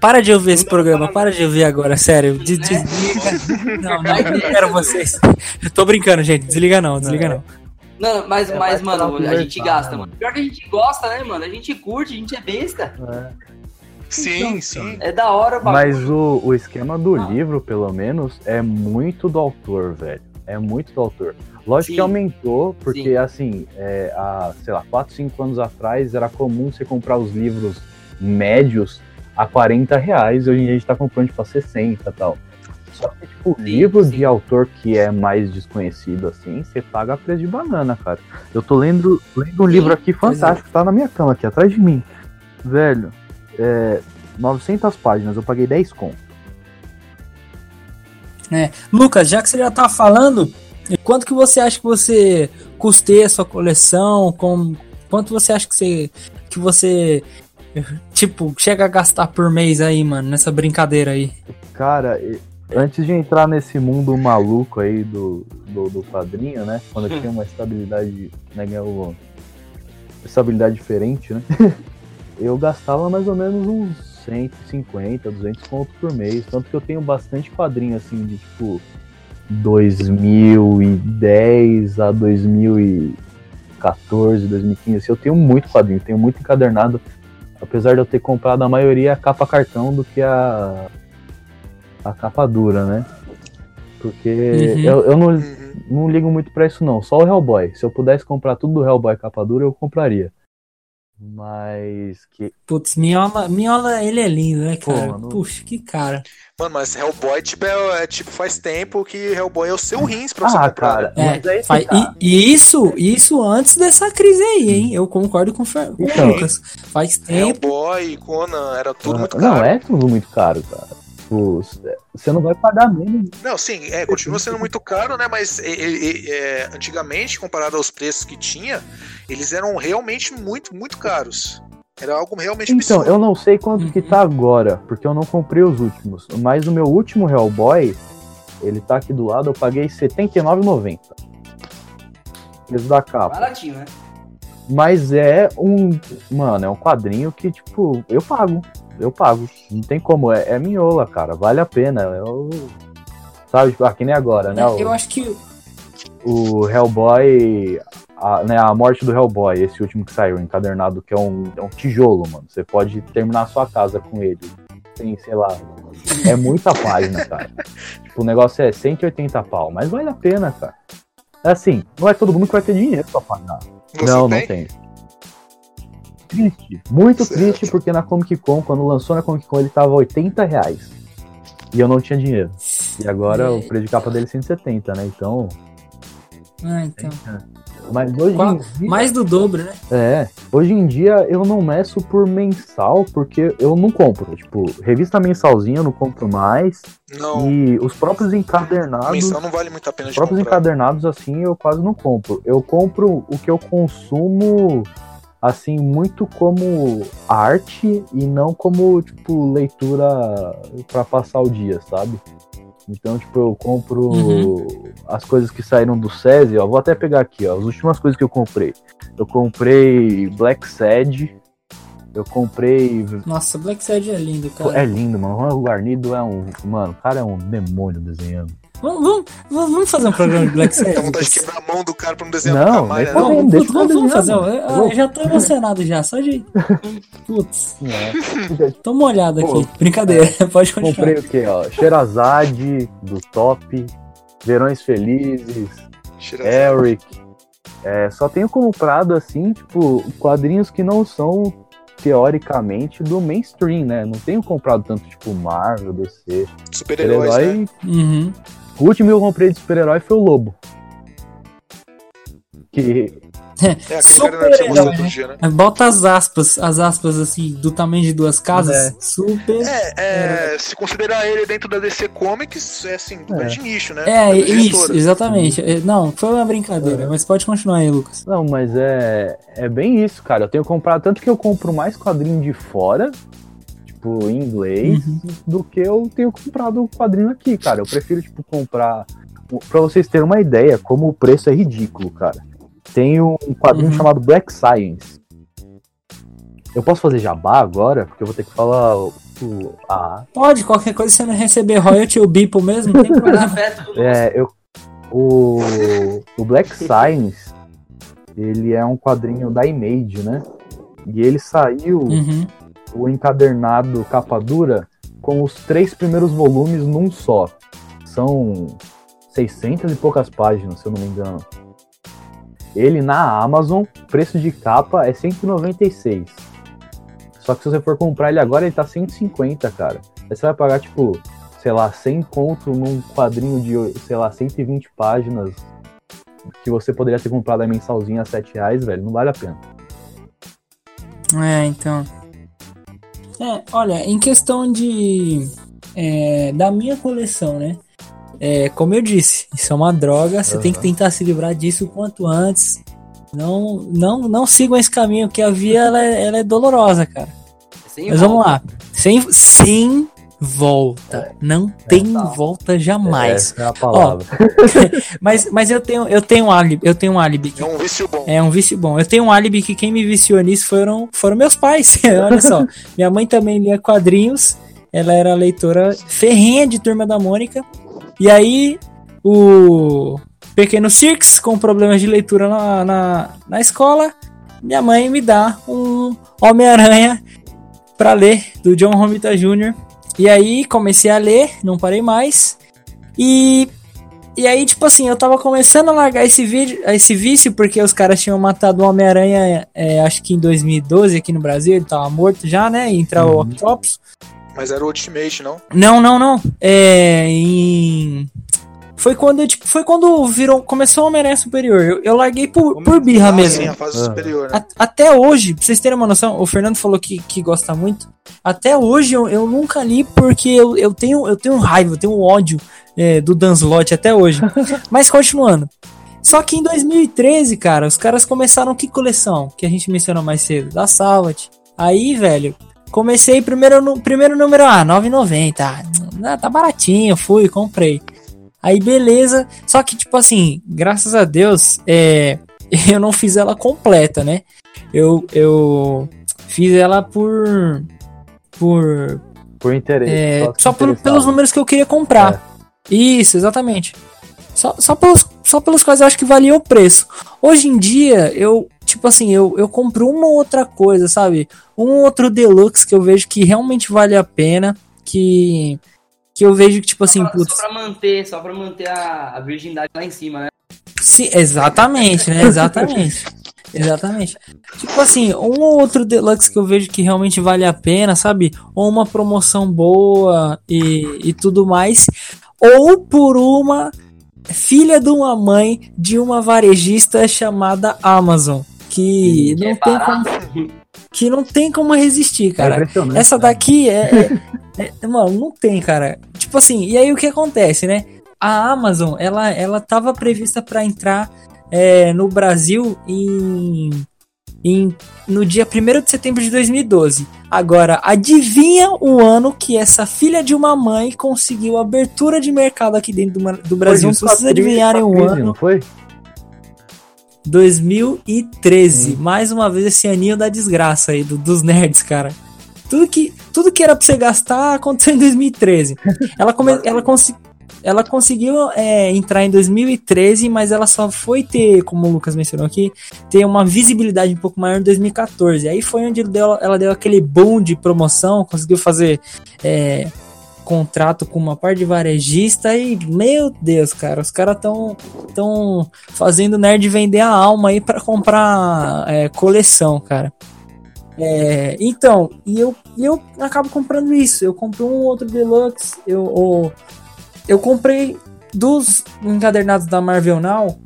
Para de ouvir esse Não, programa, não, para de ouvir agora, sério. De- desliga. Não, não, eu não quero vocês. Eu tô brincando, gente. Desliga não, desliga não. Não, mas, É, mas mano, a gente gasta, né, mano. Pior que a gente gosta, né, mano? A gente curte, a gente é besta. É. Sim, sim. É da hora o bagulho. Mas o, o esquema do livro, pelo menos, é muito do autor, velho. É muito do autor. Lógico Sim. que aumentou, porque Sim. assim, é, há, sei lá, 4, 5 anos atrás era comum você comprar os livros médios a 40 reais, e hoje em dia a gente tá comprando tipo a 60 e tal. Só que, tipo, Sim, livro sim. de autor que é mais desconhecido, assim, você paga preço de banana, cara. Eu tô lendo, lendo um Sim, livro aqui é. fantástico, tá na minha cama aqui, atrás de mim. Velho, é, 900 páginas, eu paguei 10 conto. Lucas, já que você já tá falando, quanto que você acha que você custeia a sua coleção? Com, quanto você acha que você, que você, tipo, chega a gastar por mês aí, mano, nessa brincadeira aí? Cara, antes de entrar nesse mundo maluco aí do, do, do quadrinho, né? Quando eu tinha uma estabilidade, né? uma estabilidade diferente, né? Eu gastava mais ou menos uns 150, 200 conto por mês. Tanto que eu tenho bastante quadrinho, assim, de tipo 2010 a 2014, 2015. Assim, eu tenho muito quadrinho, tenho muito encadernado Apesar de eu ter comprado a maioria a capa cartão do que a, a capa dura, né? Porque Uhum. eu, eu não, Uhum. não ligo muito pra isso não, só o Hellboy. Se eu pudesse comprar tudo do Hellboy capa dura, eu compraria. Mas que Putz, Minhola, Minhola, ele é lindo, né, cara? Pô, não- Puxa, que cara. Mano, mas Hellboy, tipo, é, é, tipo, faz tempo que Hellboy é o seu rins pra você Ah, comprar. cara. né? Mas é esse faz- e, isso, isso antes dessa crise aí, hein? Eu concordo com, o Fer- Então. o Lucas. Faz tempo. Hellboy, Conan, era tudo Ah, muito não, caro. é tudo muito caro, cara. Tipo, você não vai pagar menos. Não, sim, é, continua sendo muito caro, né? Mas e, é, antigamente, comparado aos preços que tinha, eles eram realmente muito, muito caros. Era algo realmente Então, absurdo. eu não sei quanto que Uhum. tá agora, porque eu não comprei os últimos. Mas o meu último Hellboy, ele tá aqui do lado, eu paguei R$ 79,90. Preço da capa. Baratinho, né? Mas é um. Mano, é um quadrinho que, tipo, eu pago. Eu pago. Não tem como. É, é minhola, cara. Vale a pena. Eu, sabe, tipo, ah, que nem agora, né? O, Eu acho que. o Hellboy. A, né, a morte do Hellboy, esse último que saiu, encadernado, que é um, é um tijolo, mano. Você pode terminar a sua casa com ele. Tem, sei lá. É muita página, cara. Tipo, o negócio é 180 pau, mas vale a pena, cara. É assim, não é todo mundo que vai ter dinheiro pra pagar. Você não, tem? não tem. Triste. Muito Certo. triste porque na Comic Con, quando lançou na Comic Con, ele tava 80 reais. E eu não tinha dinheiro. E agora o preço de capa dele é 170, né? Então. Ah, então. Mas hoje Qual- em dia. Mais do dobro, né? É. Hoje em dia eu não meço por mensal, porque eu não compro. Tipo, revista mensalzinha eu não compro mais. Não, E os próprios encadernados. mensal não vale muito a pena Os próprios comprar. encadernados, assim, eu quase não compro. Eu compro o que eu consumo, assim, muito como arte e não como, tipo, leitura pra passar o dia, sabe? Então, tipo, eu compro Uhum. as coisas que saíram do SESI, ó. Vou até pegar aqui, ó. As últimas coisas que eu comprei. Eu comprei Black Sad. Eu comprei. Nossa, Black Sad é lindo, cara. É lindo, mano. O Guarnido é um. Mano, o cara é um demônio desenhando. Vamos, vamos, vamos vamos fazer um programa de Black Sad. Dá vontade de quebrar a mão do cara pra não desenhar Não, nunca mais, né? Não, deixa eu vamos, vamos fazer. um-. Eu, eu já tô emocionado já, só de. Putz, É. tô molhado Pô, aqui. Brincadeira, pode continuar. Comprei o que, ó? Sherazade, do Top, Verões Felizes, Tira- Eric. É, só tenho comprado, assim, tipo, quadrinhos que não são, teoricamente, do mainstream, né? Não tenho comprado tanto, tipo, Marvel, DC. Super-heróis, né? Super-herói. Uhum. O último que eu comprei de super-herói foi o Lobo. Que. É, você Super-herói, né? outro dia, né? Bota as aspas, as aspas assim, do tamanho de duas casas. É. Super. É, é, se considerar ele dentro da DC Comics, é assim, É. é de nicho, né? É, isso, exatamente. É, Não, foi uma brincadeira, mas pode continuar aí, Lucas. Não, mas é, é bem isso, cara. Eu tenho comprado tanto que eu compro mais quadrinho de fora, tipo, em inglês, Uhum. do que eu tenho comprado quadrinho aqui, cara. Eu prefiro, tipo, comprar. Pra vocês terem uma ideia, como o preço é ridículo, cara. Tem um quadrinho Uhum. chamado Black Science. Eu posso fazer jabá agora? Porque eu vou ter que falar o. o- a Pode, qualquer coisa, se você não receber royalty ou bipo mesmo, não tem problema. o É, eu. O, o Black Science, ele é um quadrinho da Image, né? E ele saiu Uhum. O encadernado capa dura com os três primeiros volumes num só. São 600 e poucas páginas, se eu não me engano. Ele na Amazon, preço de capa é 196. Só que se você for comprar ele agora, ele tá 150, cara. Aí você vai pagar, tipo, sei lá, 100 conto num quadrinho de, sei lá, 120 páginas que você poderia ter comprado a mensalzinha a 7 reais, velho. Não vale a pena. É, então. É, olha, em questão de. é, da minha coleção, né? É, como eu disse, isso é uma droga, você tem que tentar se livrar disso o quanto antes. Não, não, não sigam esse caminho, que a via ela é, ela é dolorosa, cara. Sem Mas vamos lá. Sem, sem volta. Não tem tá. volta jamais. É a palavra. Mas, mas eu tenho, eu tenho um álibi, eu tenho um álibi. É um vício bom. É um vício bom. Eu tenho um álibi que quem me viciou nisso foram, foram meus pais. Olha só. Minha mãe também lia quadrinhos. Ela era leitora ferrenha de Turma da Mônica. E aí, o pequeno Cirques, com problemas de leitura na, na, na escola, minha mãe me dá um Homem-Aranha para ler do John Romita Jr. E aí comecei a ler, não parei mais. E e aí, tipo assim, eu tava começando a largar esse, vídeo, esse vício, porque os caras tinham matado o Homem-Aranha, é, acho que em 2012 aqui no Brasil, ele tava morto já, né? E entrar uhum. o Octopus. Mas era o Ultimate, não? Não, não, não. É. Em. Foi quando, tipo, foi quando virou, começou o Homem-Aranha Superior. Eu, eu larguei por, por birra ah, mesmo. Sim, a fase ah. superior, né? A, até hoje, pra vocês terem uma noção, o Fernando falou que, que gosta muito. Até hoje eu, eu nunca li porque eu, eu, tenho, eu tenho raiva, eu tenho ódio é, do Dan Slott até hoje. Mas continuando. Só que em 2013, cara, os caras começaram que coleção? Que a gente mencionou mais cedo, da Salvat. Aí, velho, comecei primeiro, no, primeiro número, ah, 9,90. Ah, tá baratinho, fui, comprei. Aí beleza, só que tipo assim, graças a Deus, é, eu não fiz ela completa, né? Eu, eu fiz ela por por por interesse, é, só, só por, pelos números que eu queria comprar. É. Isso, exatamente. Só, só, pelos, só pelos quais eu acho que valia o preço. Hoje em dia, eu, tipo assim, eu, eu compro uma outra coisa, sabe? Um outro deluxe que eu vejo que realmente vale a pena, que que eu vejo que, tipo assim, só pra, putz... Só pra manter, só pra manter a, a virgindade lá em cima, né? Sim, exatamente, né? Exatamente. exatamente. Tipo assim, um ou outro deluxe que eu vejo que realmente vale a pena, sabe? Ou uma promoção boa e, e tudo mais. Ou por uma filha de uma mãe de uma varejista chamada Amazon. Que não tem como. Que não tem como resistir, cara. É Essa daqui é, é é, mano, não tem, cara. Tipo assim, e aí o que acontece, né? A Amazon, ela, ela tava prevista para entrar é, no Brasil em, em, no dia 1 de setembro de 2012. Agora, adivinha o ano que essa filha de uma mãe conseguiu abertura de mercado aqui dentro do, do Brasil? Não precisa adivinharem o ano. Não foi? 2013. Hum. Mais uma vez esse aninho da desgraça aí, do, dos nerds, cara. Tudo que, tudo que era pra você gastar aconteceu em 2013. Ela, come, ela, consi, ela conseguiu é, entrar em 2013, mas ela só foi ter, como o Lucas mencionou aqui, ter uma visibilidade um pouco maior em 2014. Aí foi onde deu, ela deu aquele boom de promoção, conseguiu fazer é, contrato com uma parte de varejista e, meu Deus, cara, os caras estão tão fazendo nerd vender a alma aí para comprar é, coleção, cara. É, então, e eu, eu acabo comprando isso. Eu comprei um outro Deluxe. Eu, eu, eu comprei dos encadernados da Marvel Now.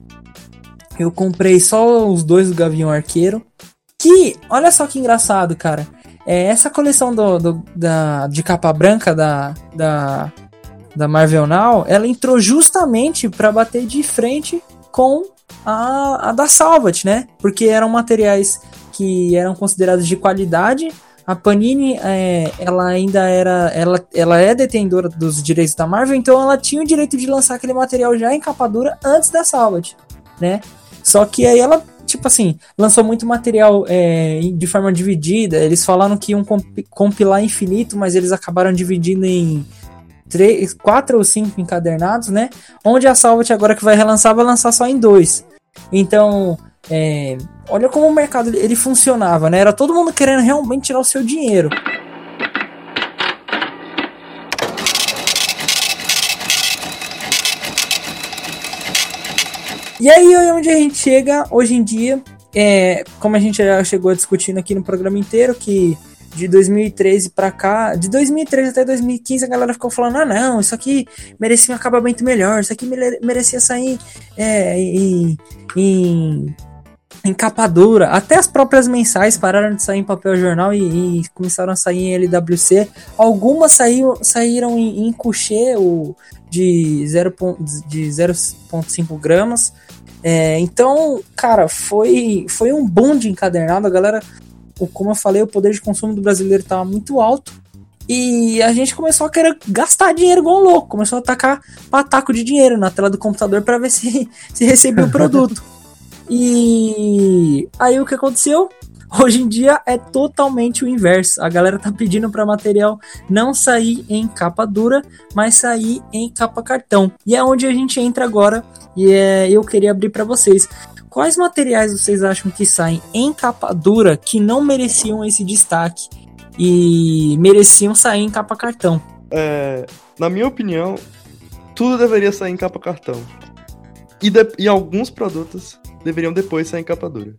Eu comprei só os dois do Gavião Arqueiro. Que, olha só que engraçado, cara. É, essa coleção do, do, da, de capa branca da, da, da Marvel Now, ela entrou justamente para bater de frente com a, a da Salvat, né? Porque eram materiais que eram considerados de qualidade. A Panini, é, ela ainda era, ela, ela é detentora dos direitos da Marvel, então ela tinha o direito de lançar aquele material já em capa dura antes da Salvage, né? Só que aí ela, tipo assim, lançou muito material é, de forma dividida. Eles falaram que iam compilar infinito, mas eles acabaram dividindo em três, quatro ou cinco encadernados, né? Onde a Salvat agora que vai relançar vai lançar só em dois. Então, é, olha como o mercado ele funcionava, né? Era todo mundo querendo realmente tirar o seu dinheiro. E aí é onde a gente chega hoje em dia, é, como a gente já chegou discutindo aqui no programa inteiro, que de 2013 para cá, de 2013 até 2015 a galera ficou falando: ah, não, isso aqui merecia um acabamento melhor, isso aqui merecia sair é, em, em encapadura, até as próprias mensais pararam de sair em papel jornal e, e começaram a sair em LWC. Algumas saíram, saíram em, em couché o, de 0,5 gramas. É, então, cara, foi, foi um boom de encadernado. A galera, como eu falei, o poder de consumo do brasileiro estava muito alto. E a gente começou a querer gastar dinheiro igual um louco. Começou a atacar pataco de dinheiro na tela do computador para ver se, se recebia o produto. E aí o que aconteceu? Hoje em dia é totalmente o inverso. A galera tá pedindo para material não sair em capa dura, mas sair em capa cartão. E é onde a gente entra agora e é, eu queria abrir para vocês. Quais materiais vocês acham que saem em capa dura que não mereciam esse destaque e mereciam sair em capa cartão. É, na minha opinião, tudo deveria sair em capa cartão. E, de- e alguns produtos deveriam depois sair em capa dura.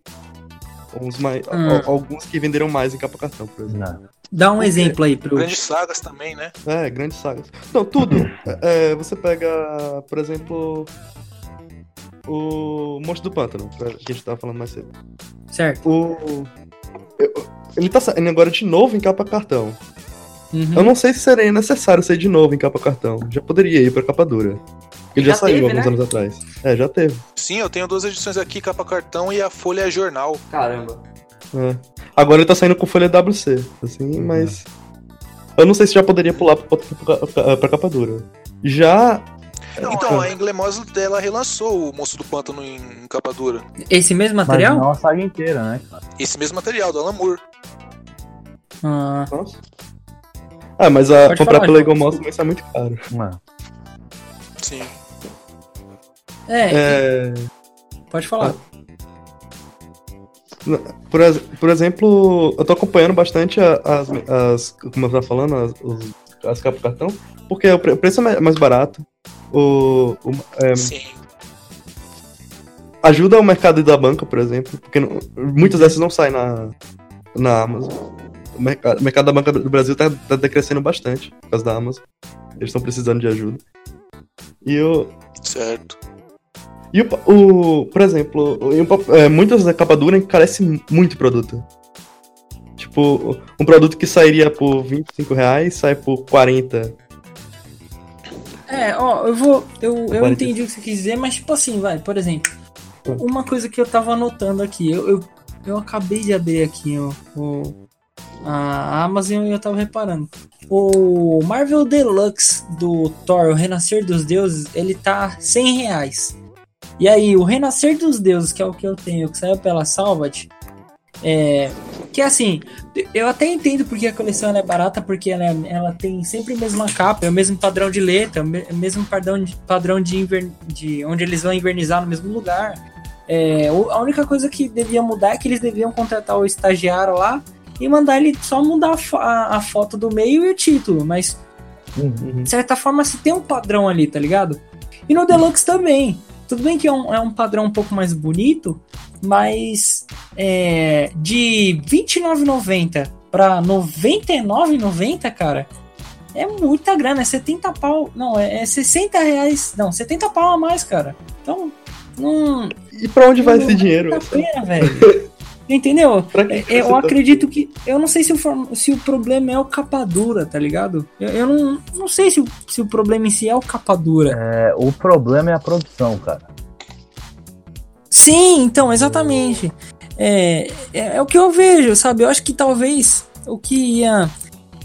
Uns mais, Hum. al- alguns que venderam mais em capa cartão, por exemplo. Não. Dá um Por quê? exemplo aí pro. Grandes sagas também, né? É, grandes sagas. Não, tudo. É, você pega, por exemplo, o Monstro do Pântano, que a gente tava falando mais cedo. Certo. O, eu- ele tá saindo agora de novo em capa cartão. Uhum. Eu não sei se seria necessário sair de novo em capa cartão. Já poderia ir pra capa dura. Ele já, Já saiu teve, alguns né? anos atrás. É, já teve. Sim, eu tenho duas edições aqui, capa cartão e a folha jornal. Caramba. É. Agora ele tá saindo com folha WC, assim, mas. Eu não sei se já poderia pular pra, pra, pra capa dura. Já. Então, a Englemosa dela relançou o Moço do Pântano em, em capa dura. Esse mesmo Mas material? não a saga inteira, né? Esse mesmo material, do Alan Moore. Ah, Nossa. Ah, mas a, Pode comprar falar, pela Moss também sai muito caro. Mano. Sim. É, É, pode falar. por, ex- por exemplo, eu tô acompanhando bastante a- as, as como eu tava falando, as, os- as capas cartão, porque o pre- o preço é mais- barato. O, o- é, Sim. ajuda o mercado da banca, por exemplo, porque não- muitas dessas não saem na, na Amazon. O mercado, o mercado da banca do Brasil tá, tá decrescendo bastante por causa da Amazon. Eles estão precisando de ajuda. E o, Certo. E o, o- por exemplo, o- é, muitas da capa dura encarecem muito produto. Tipo, um produto que sairia por 25 reais sai por 40. É, ó, eu vou. Eu, eu 40. entendi o que você quis dizer, mas tipo assim, vai, por exemplo. Uma coisa que eu tava anotando aqui, eu, eu, eu acabei de abrir aqui o, o- a Amazon e eu tava reparando. O Marvel Deluxe do Thor, o Renascer dos Deuses, ele tá 100 reais. E aí, o Renascer dos Deuses, que é o que eu tenho, que saiu pela Salvat, é. Que assim, eu até entendo porque a coleção é barata, porque ela, é- ela tem sempre a mesma capa, é o mesmo padrão de letra, é o me- é o mesmo padrão de, padrão de, de onde eles vão invernizar no mesmo lugar. É, a única coisa que devia mudar é que eles deviam contratar o estagiário lá e mandar ele só mudar a, a- a foto do meio e o título, mas Uhum. de certa forma se tem um padrão ali, tá ligado? E no Deluxe também. Tudo bem que é um, é um padrão um pouco mais bonito, mas é, de R$29,90 pra R$99,90, cara, é muita grana, é 70 pau. Não, é, é 60 reais. Não, 70 pau a mais, cara. Então, não. E pra onde vai esse dinheiro? pena, velho. Entendeu? É, Eu tá- acredito que. Eu não sei se o, se o problema é o capa dura, tá ligado? Eu, eu não, não sei se o, se o problema em si é o capa dura. É, o problema é a produção, cara. Sim, então, exatamente. É, é, é o que eu vejo, sabe? Eu acho que talvez o que ia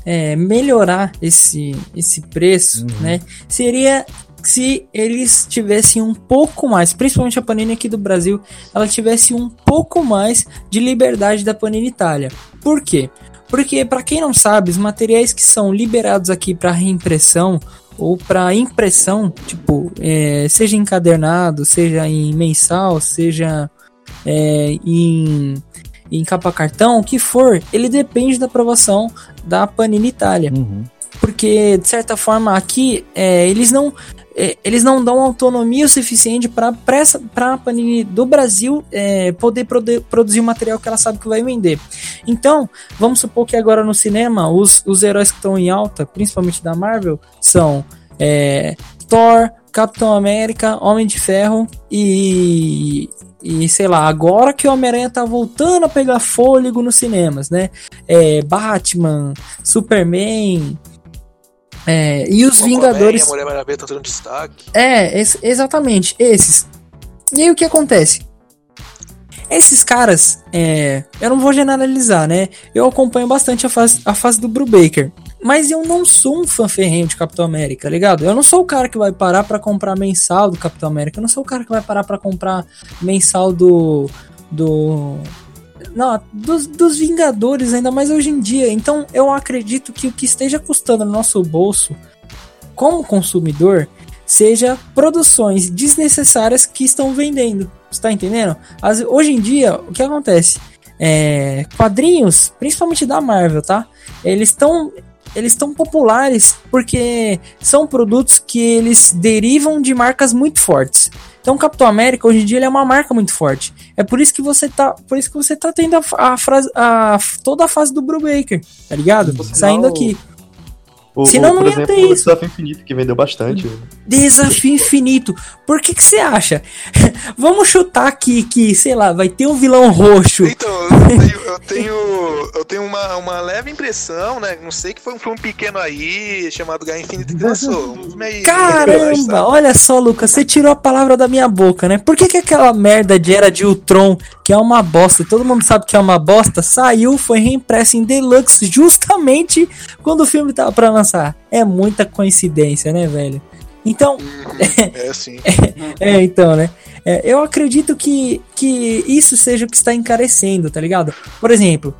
é, melhorar esse, esse preço, Uhum. né? Seria se eles tivessem um pouco mais, principalmente a Panini aqui do Brasil, ela tivesse um pouco mais de liberdade da Panini Itália. Por quê? Porque, para quem não sabe, os materiais que são liberados aqui para reimpressão ou para impressão, tipo, é, seja encadernado, seja em mensal, seja é, em, em capa cartão, o que for, ele depende da aprovação da Panini Itália Uhum. porque de certa forma aqui é, eles não eles não dão autonomia o suficiente para a Panini do Brasil é, poder prode- produzir o material que ela sabe que vai vender. Então, vamos supor que agora no cinema os, os heróis que estão em alta, principalmente da Marvel, são é, Thor, Capitão América, Homem de Ferro e e sei lá, agora que o Homem-Aranha tá voltando a pegar fôlego nos cinemas, né? É, Batman, Superman, é, e os Aquaman, Vingadores. A Mulher Maravilha tá destaque. É, exatamente, esses. E aí o que acontece? Esses caras, é, eu não vou generalizar, né? Eu acompanho bastante a fase, a fase do Brubaker. Mas eu não sou um fã ferrenho de Capitão América, ligado? Eu não sou o cara que vai parar pra comprar mensal do Capitão América. Eu não sou o cara que vai parar pra comprar mensal do. do. Não, dos, dos Vingadores, ainda mais hoje em dia. Então eu acredito que o que esteja custando no nosso bolso, como consumidor, seja produções desnecessárias que estão vendendo. Você tá entendendo? As- hoje em dia, o que acontece? é, quadrinhos, principalmente da Marvel, tá? Eles estão eles estão populares porque são produtos que eles derivam de marcas muito fortes. Então, Capitão América hoje em dia ele é uma marca muito forte. É por isso que você tá, por isso que você tá tendo a, a, frase, a toda a fase do Brubaker, tá ligado? Saindo aqui. O, Senão o, não ia ter exemplo, o isso. Desafio Infinito, que vendeu bastante. Desafio infinito. Por que que você acha? Vamos chutar aqui que, sei lá, vai ter um vilão roxo. Então, eu tenho, eu tenho, eu tenho uma, uma leve impressão, né? Não sei que foi um filme pequeno aí, chamado Guerra Infinita que lançou. Caramba, olha só, Lucas, você tirou a palavra da minha boca, né? Por que, que aquela merda de Era de Ultron, que é uma bosta, todo mundo sabe que é uma bosta, saiu, foi reimpresso em Deluxe justamente quando o filme tava pra lançar? É muita coincidência, né, velho? Então, É assim. é, então, né? É, eu acredito que, que isso seja o que está encarecendo, tá ligado? Por exemplo,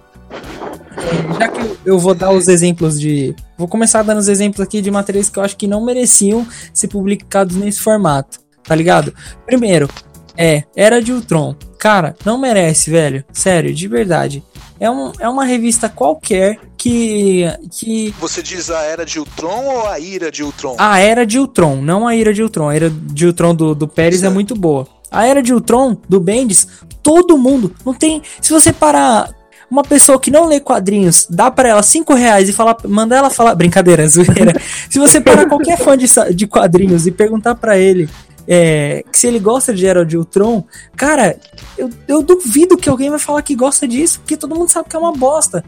é, já que eu- eu vou dar os exemplos de. Vou começar dando os exemplos aqui de materiais que eu acho que não mereciam ser publicados nesse formato, tá ligado? Primeiro, é Era de Ultron. Cara, não merece, velho. Sério, de verdade. É, um, é uma revista qualquer que. que Você diz a Era de Ultron ou a Ira de Ultron? a Era de Ultron, não a Ira de Ultron. A Era de Ultron do, do Pérez é Certo. muito boa. A Era de Ultron, do Bendis, todo mundo. Não tem. Se você parar uma pessoa que não lê quadrinhos, dá pra ela cinco reais e falar, mandar ela falar. Brincadeira, zoeira. se você parar qualquer fã de, de quadrinhos e perguntar pra ele. É, que se ele gosta de Era de Ultron, cara, eu, eu duvido que alguém vai falar que gosta disso, porque todo mundo sabe que é uma bosta.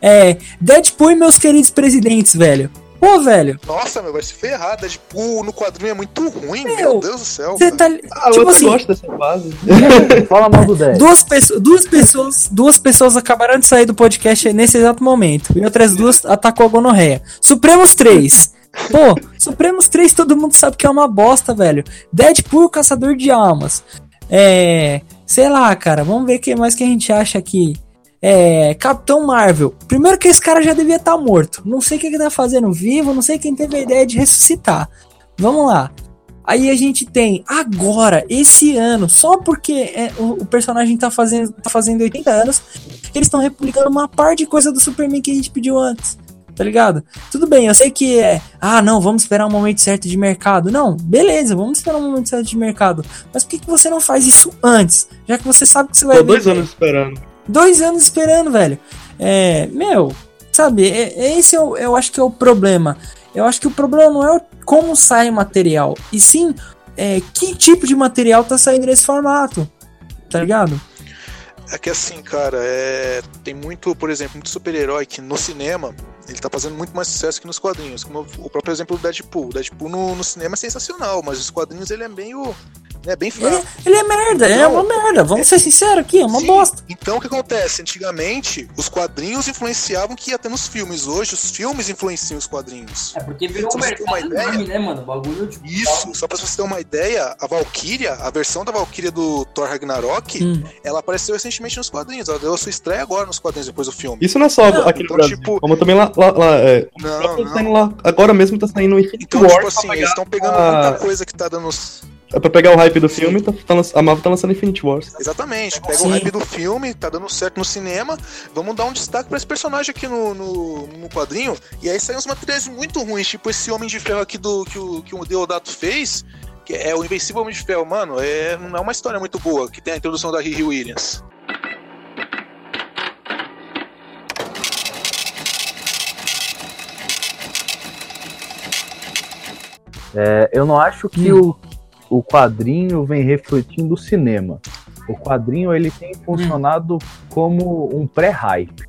É, Deadpool e meus queridos presidentes, velho. Pô, velho, Nossa, meu, vai se ferrar. Deadpool no quadrinho é muito ruim, meu, Meu, Deus do céu. você tá. Ah, tipo eu assim, gosto dessa fase. Fala mal do 10. duas, duas pessoas, duas pessoas acabaram de sair do podcast nesse exato momento. E outras duas atacou a gonorreia. Supremos 3. Pô, Supremos 3 todo mundo sabe que é uma bosta, velho. Deadpool, caçador de almas. É. Sei lá, cara. Vamos ver o que mais que a gente acha aqui. É. Capitão Marvel. Primeiro que esse cara já devia estar morto. Não sei o que ele tá fazendo vivo. Não sei quem teve a ideia de ressuscitar. Vamos lá. Aí a gente tem agora, esse ano, só porque é, o, o personagem tá fazendo, tá fazendo 80 anos, eles estão republicando uma par de coisa do Superman que a gente pediu antes. Tá ligado? Tudo bem, eu sei que é. Ah, não, vamos esperar um momento certo de mercado. Não, beleza, vamos esperar um momento certo de mercado. Mas por que, que você não faz isso antes? Já que você sabe que você vai Tô dois vender. anos esperando. Dois anos esperando, velho. É, meu, sabe, é- é- esse eu, eu acho que é o problema. Eu acho que o problema não é o- como sai o material, e sim é, que tipo de material tá saindo nesse formato. Tá ligado? É que assim, cara, é... tem muito, por exemplo, muito super-herói que no cinema ele tá fazendo muito mais sucesso que nos quadrinhos. Como o próprio exemplo do Deadpool. O Deadpool no, no cinema é sensacional, mas os quadrinhos ele é meio. É bem fraco. Ele, ele é merda, é uma merda. Vamos ser sinceros aqui, é uma Sim. bosta. Então o que acontece? Antigamente, os quadrinhos influenciavam o que ia ter nos filmes. Hoje, os filmes influenciam os quadrinhos. É porque virou um Só você ter uma mercado ideia. enorme, né, mano? O bagulho, tipo, Isso, só pra você ter uma ideia, a Valkyria, a versão da Valkyria do Thor Ragnarok, Hum. ela apareceu recentemente nos quadrinhos. Ela deu a sua estreia agora nos quadrinhos depois do filme. Isso não é só Não, aqui no então, Brasil, tipo- como também lá, lá, lá é, Não, tá saindo lá, agora mesmo tá saindo Infinity Então, War tipo assim, pegar- eles estão pegando muita coisa que tá dando. é pra pegar o hype do filme, tá, tá a Marvel tá lançando Infinity Wars. Exatamente, pega Sim. o hype do filme, tá dando certo no cinema, vamos dar um destaque pra esse personagem aqui no, no, no quadrinho, e aí saem uns materiais muito ruins, tipo esse Homem de Ferro aqui do, que, o, que o Deodato fez, que é o Invencível Homem de Ferro, mano, é, não é uma história muito boa, que tem a introdução da Riri Williams. É, eu não acho que Hum. o, o quadrinho vem refletindo o cinema. O quadrinho ele tem funcionado como um pré-hype.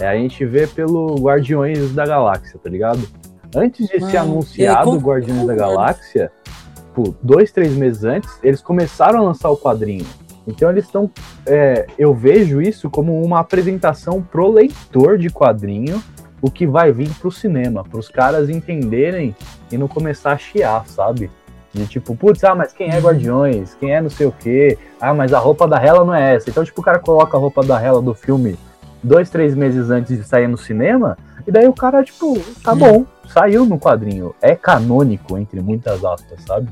É, a gente vê pelo Guardiões da Galáxia, tá ligado? Antes de ser Mano, anunciado é, com- o Guardiões da concordo. Galáxia, tipo, dois, três meses antes, eles começaram a lançar o quadrinho. Então eles estão. é, eu vejo isso como uma apresentação pro leitor de quadrinho, o que vai vir pro cinema, pros caras entenderem e não começar a chiar, sabe? De tipo, putz, ah, mas quem é Guardiões? Quem é não sei o quê? Ah, mas a roupa da Hela não é essa. Então, tipo, o cara coloca a roupa da Hela do filme dois, três meses antes de sair no cinema, e daí o cara, tipo, tá Hum. bom, saiu no quadrinho. É canônico, entre muitas aspas, sabe?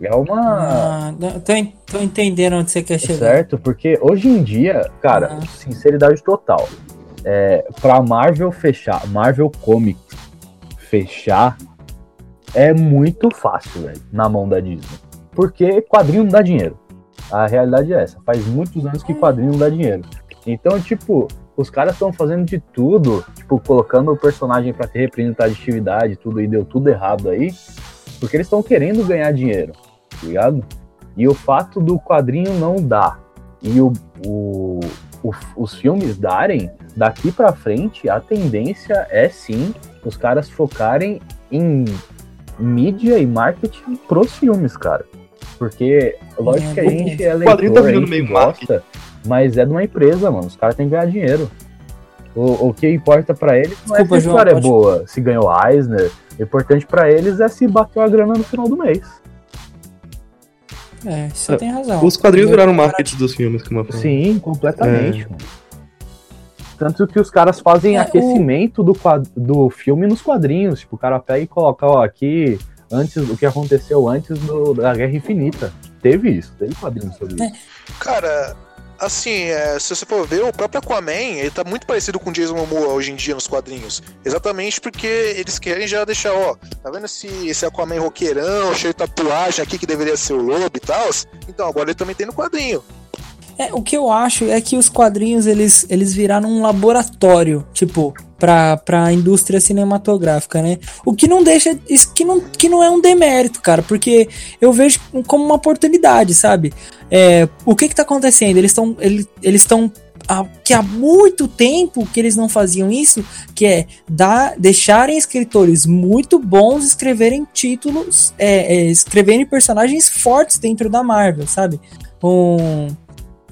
É uma. Ah, tô, tô entendendo onde você quer chegar. Certo? Porque hoje em dia, cara, Ah. sinceridade total. É, pra Marvel fechar, Marvel Comics fechar, é muito fácil, velho, na mão da Disney. Porque quadrinho não dá dinheiro. A realidade é essa. Faz muitos anos que quadrinho não dá dinheiro. Então, tipo, os caras estão fazendo de tudo, tipo, colocando o personagem pra ter representatividade tudo, e deu tudo errado aí, porque eles estão querendo ganhar dinheiro, tá ligado? E o fato do quadrinho não dar e o, o- o- os filmes darem, daqui pra frente, a tendência é sim os caras focarem em mídia e marketing pros filmes, cara. Porque, lógico É, que a o gente é quadrinho leitor, tá a gente meio gosta, mas é de uma empresa, mano. Os caras têm que ganhar dinheiro. O, o que importa pra eles não Desculpa, é se a João, história pode- é boa, se ganhou Eisner. O importante pra eles é se bateu a grana no final do mês. É, você tem razão. Os quadrinhos Meu- viraram marketing dos filmes, como eu falei. Sim, completamente. mano. Tanto que os caras fazem É, o- aquecimento do, quad- do filme nos quadrinhos. Tipo, o cara pega e coloca, ó, aqui, antes, o que aconteceu antes do- da Guerra Infinita. Teve isso, teve quadrinhos sobre É. isso. Cara, assim, é, se você for ver, o próprio Aquaman, ele tá muito parecido com o Jason Momoa hoje em dia nos quadrinhos. Exatamente porque eles querem já deixar, ó, tá vendo esse, esse Aquaman roqueirão, cheio de tatuagem aqui que deveria ser o lobo e tal? Então, agora ele também tem no quadrinho. É, o que eu acho é que os quadrinhos eles, eles viraram um laboratório, tipo, pra, pra indústria cinematográfica, né? O que não deixa. Isso que não, que não é um demérito, cara, porque eu vejo como uma oportunidade, sabe? É, o que que tá acontecendo? Eles estão. Eles estão. que há muito tempo que eles não faziam isso, que é dar, deixarem escritores muito bons escreverem títulos, é, é, escreverem personagens fortes dentro da Marvel, sabe? Um,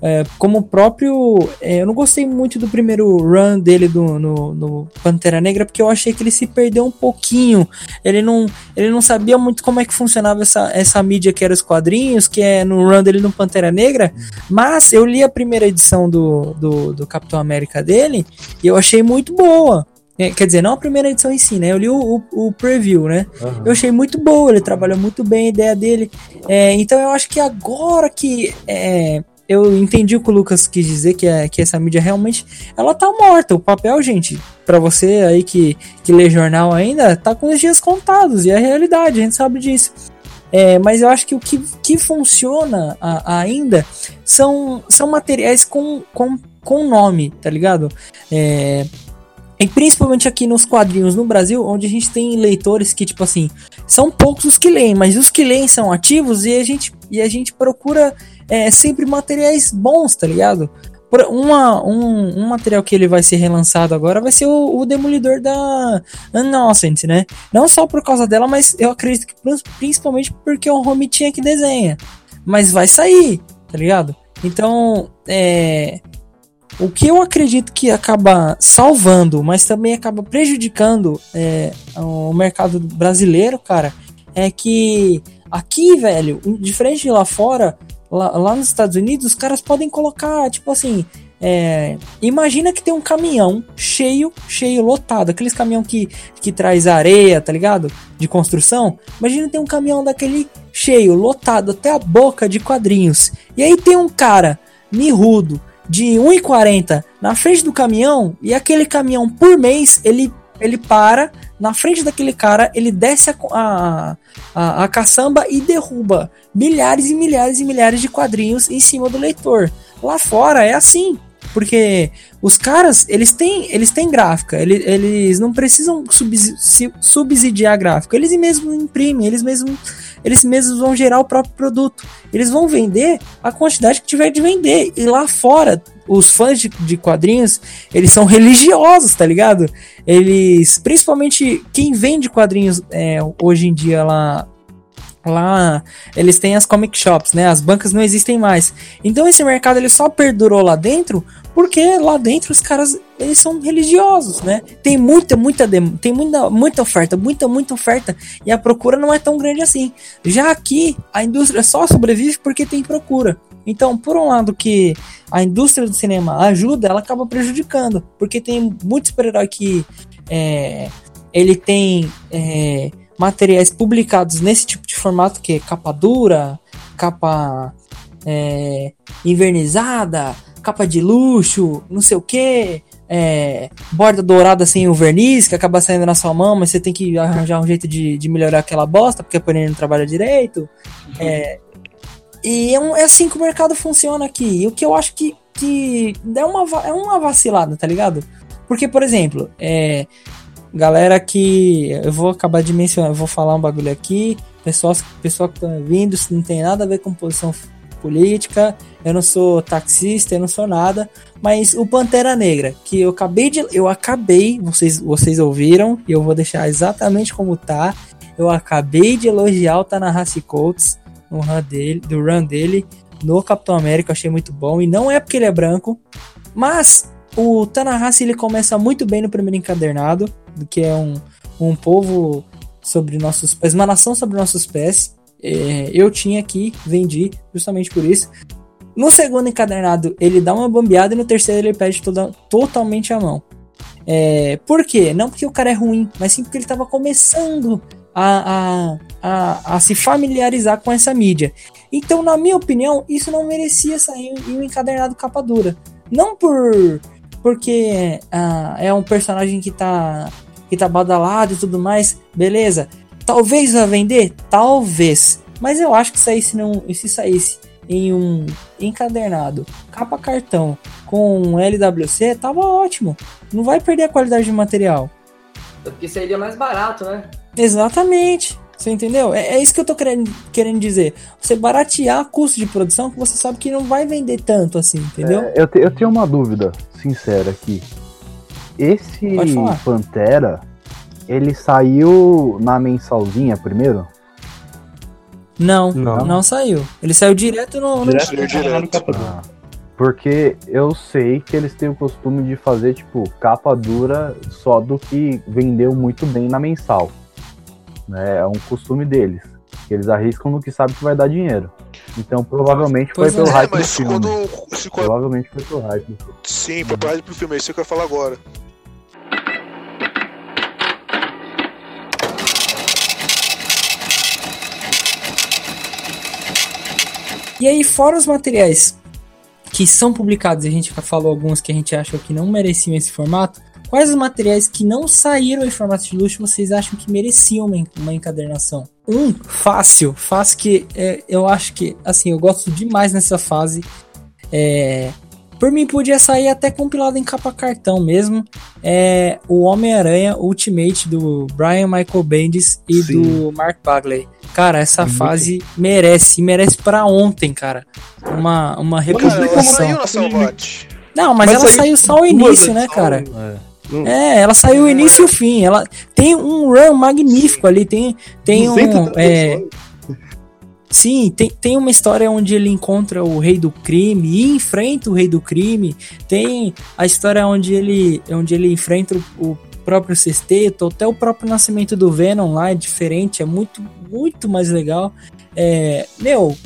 é, como o próprio. é, eu não gostei muito do primeiro run dele do, no, no Pantera Negra, porque eu achei que ele se perdeu um pouquinho. Ele não, ele não sabia muito como é que funcionava essa, essa mídia que era os quadrinhos, que é no run dele no Pantera Negra. Mas eu li a primeira edição do, do, do Capitão América dele e eu achei muito boa. É, Quer dizer, não a primeira edição em si, né? Eu li o, o, o preview, né? Eu achei muito boa, ele trabalhou muito bem a ideia dele. É, então eu acho que agora que é, eu entendi o que o Lucas quis dizer, que, é, que essa mídia realmente ela tá morta. O papel, gente, pra você aí que, que lê jornal ainda, tá com os dias contados, e é a realidade, a gente sabe disso. É, mas eu acho que o que, que funciona a- ainda são, são materiais com, com, com nome, tá ligado? É, e principalmente aqui nos quadrinhos no Brasil, onde a gente tem leitores que, tipo assim, são poucos os que leem, mas os que leem são ativos e a gente, e a gente procura é, sempre materiais bons, tá ligado? Uma, um, um material que ele vai ser relançado agora vai ser o, o Demolidor da Innocent, né? Não só por causa dela, mas eu acredito que prin- principalmente porque é o Romitinha que desenha. Mas vai sair, tá ligado? Então, é. O que eu acredito que acaba salvando, mas também acaba prejudicando é, o mercado brasileiro, cara, é que aqui, velho, diferente de lá fora, lá, lá nos Estados Unidos, os caras podem colocar, tipo assim, é, imagina que tem um caminhão cheio, cheio, lotado, aqueles caminhão que, que traz areia, tá ligado? De construção. Imagina tem um caminhão daquele cheio, lotado até a boca de quadrinhos. E aí tem um cara mirrudo de 1,40 na frente do caminhão e aquele caminhão por mês ele, ele para na frente daquele cara, ele desce a, a, a, a caçamba e derruba milhares e milhares e milhares de quadrinhos em cima do leitor. Lá fora é assim, porque os caras, eles têm, eles têm gráfica, eles, eles não precisam subsidiar a gráfica, eles mesmos imprimem, eles mesmos, eles mesmos vão gerar o próprio produto. Eles vão vender a quantidade que tiver de vender. E lá fora, os fãs de, de quadrinhos, eles são religiosos, tá ligado? Eles, principalmente quem vende quadrinhos é, hoje em dia lá lá eles têm as comic shops, né? As bancas não existem mais. Então esse mercado ele só perdurou lá dentro porque lá dentro os caras eles são religiosos, né? Tem muita, muita tem muita, muita oferta, muita, muita oferta e a procura não é tão grande assim. Já aqui a indústria só sobrevive porque tem procura. Então, por um lado que a indústria do cinema ajuda, ela acaba prejudicando, porque tem muito super-herói que é, ele tem é, materiais publicados nesse tipo de formato, que capa dura, capa é, invernizada, capa de luxo, não sei o que, é, borda dourada sem o verniz, que acaba saindo na sua mão, mas você tem que arranjar um jeito de, de melhorar aquela bosta, porque a Panini não trabalha direito. É, e é, um- é assim que o mercado funciona aqui. E o que eu acho que, que é, uma, é uma vacilada, tá ligado? Porque, por exemplo, é, galera que. Eu vou acabar de mencionar, eu vou falar um bagulho aqui. Pessoal, pessoal que tá vindo, isso não tem nada a ver com posição política. Eu não sou taxista, eu não sou nada. Mas o Pantera Negra, que eu acabei de. Eu acabei, vocês, vocês ouviram, e eu vou deixar exatamente como tá. Eu acabei de elogiar o Tanahashi Coates no run dele, do run dele no Capitão América, eu achei muito bom. E não é porque ele é branco, mas o Tanahashi ele começa muito bem no primeiro encadernado, que é um, um povo sobre nossos pés, uma nação sobre nossos pés. É, eu tinha aqui, vendi, justamente por isso. No segundo encadernado, ele dá uma bambeada e no terceiro ele perde toda, totalmente a mão. É, por quê? Não porque o cara é ruim, mas sim porque ele estava começando a, a, a, a se familiarizar com essa mídia. Então, na minha opinião, isso não merecia sair em um encadernado capa dura. Não por porque ah, é um personagem que tá, que tá badalado e tudo mais, beleza. Talvez vá vender? Talvez. Mas eu acho que saísse não, se saísse em um encadernado, capa cartão, com um LWC, tava ótimo. Não vai perder a qualidade de material. Porque seria mais barato, né? Exatamente. Você entendeu? É, é isso que eu tô querendo, querendo dizer. Você baratear custo de produção que você sabe que não vai vender tanto assim, entendeu? É, eu, te- eu tenho uma dúvida sincera aqui. Esse. Pantera, ele saiu na mensalzinha primeiro? Não, não, Não. saiu. Ele saiu direto no. no- Direto, Direto. direto. Ah, porque eu sei que eles têm o costume de fazer, tipo, capa dura só do que vendeu muito bem na mensal. Né? É um costume deles. Eles arriscam no que sabe que vai dar dinheiro. Então provavelmente foi Pois pelo é, É, hype do filme. quando. se Provavelmente foi pelo hype do filme. Sim, preparado pro filme, é isso que eu ia falar agora. E aí, fora os materiais que são publicados, a gente já falou alguns que a gente acha que não mereciam esse formato, quais os materiais que não saíram em formato de luxo vocês acham que mereciam uma encadernação? Um, fácil, fácil que é, eu acho que, assim, eu gosto demais nessa fase. É, por mim, podia sair até compilado em capa cartão mesmo. É o Homem-Aranha Ultimate do Brian Michael Bendis e Sim. do Mark Bagley. Cara, essa Muito. fase merece, merece pra ontem, cara. Uma, uma Salvat. Não, mas, Mas ela saiu, saiu tipo, só o início, né, cara? Não- É, ela saiu o início e o fim. Ela tem um run magnífico ali. Tem, tem um. 230 é, edições. Sim, tem, tem uma história onde ele encontra o rei do crime e enfrenta o rei do crime. Tem a história onde ele, onde ele enfrenta o, próprio sexteto, até o próprio nascimento do Venom lá é diferente, é muito, muito mais legal. É, meu,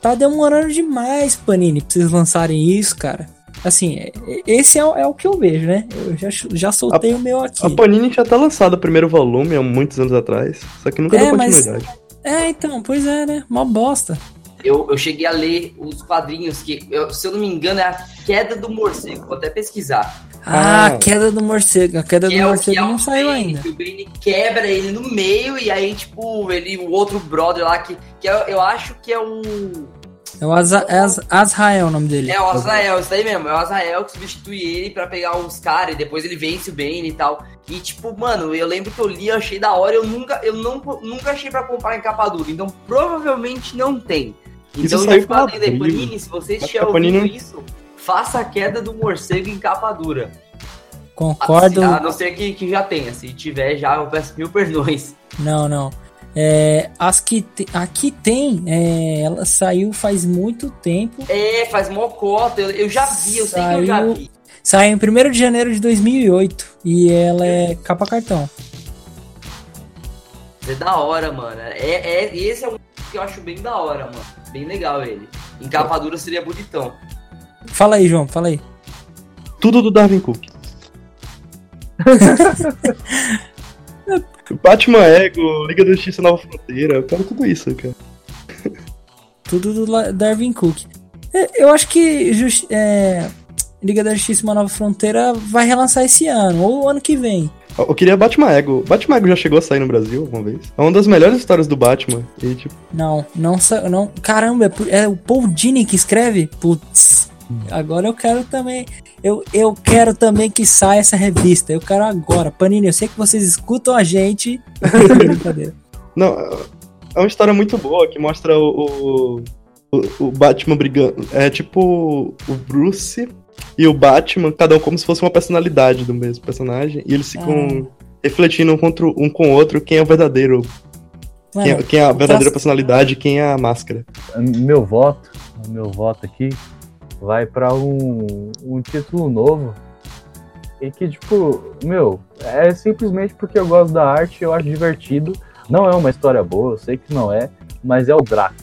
tá demorando demais, Panini, pra vocês lançarem isso, cara. Assim, é- esse é, o- é o que eu vejo, né? Eu já, já soltei o meu aqui. A Panini já tá lançada o primeiro volume há muitos anos atrás, só que nunca É, deu mas- continuidade. É, então, pois é, né? Mó bosta. Eu, eu cheguei a ler os quadrinhos que, eu- se eu não me engano, é a queda do morcego. Vou até pesquisar. Ah, Ah. queda do morcego. A queda do é morcego que é não saiu Bane, ainda. Que o Bane quebra ele no meio e aí, tipo, ele, o outro brother lá, que, que é- eu acho que é o. É o Aza, é Az- Azrael o nome dele. É o Azael, isso daí mesmo. É o Azael que substitui ele pra pegar os caras e depois ele vence o Bane e tal. E, tipo, mano, eu lembro que eu li, eu achei da hora. Eu nunca, eu não, nunca achei pra comprar em capa dura. Então, provavelmente não tem. Isso Então, saiu já falei, abril. Panini, se você estiver a Panini ouvindo isso, faça a queda do morcego em capa dura. Concordo. A não ser que, que já tenha. Se tiver já, eu peço mil perdões. Não, não. É, as que te- aqui tem, é, ela saiu faz muito tempo. É, faz mocota. Eu, eu já vi, eu sei que eu já Saiu- vi. Saiu em 1 de janeiro de 2008 e ela é capa cartão. É da hora, mano. É, é, esse é um que eu acho bem da hora, mano. Bem legal ele. Em capa dura seria bonitão. Fala aí, João, fala aí. Tudo do Darwin Cook. Batman Ego, Liga da Justiça Nova Fronteira, eu quero tudo isso, cara. Tudo do Darwin Cook. É, Eu acho que Justi- é, Liga da Justiça Uma Nova Fronteira vai relançar esse ano, ou ano que vem. Eu queria Batman Ego. Batman Ego já chegou a sair no Brasil alguma vez? É uma das melhores histórias do Batman. E, tipo, Não, não, não. Caramba, é, é o Paul Dini que escreve? Putz. Agora eu quero também. Eu, eu quero também que saia essa revista. Eu quero agora. Panini, eu sei que vocês escutam a gente. Brincadeira. Não, é uma história muito boa que mostra o, o, o- Batman brigando. É tipo o Bruce e o Batman, cada um como se fosse uma personalidade do mesmo personagem. E eles ficam refletindo um, contra, um com o outro quem é o verdadeiro. Quem é, Mano, quem é a verdadeira traço- personalidade e quem é a máscara. Meu voto, meu voto aqui vai pra um, um título novo. E que, tipo, meu, é simplesmente porque eu gosto da arte, eu acho divertido. Não é uma história boa, eu sei que não é, mas é o Draco,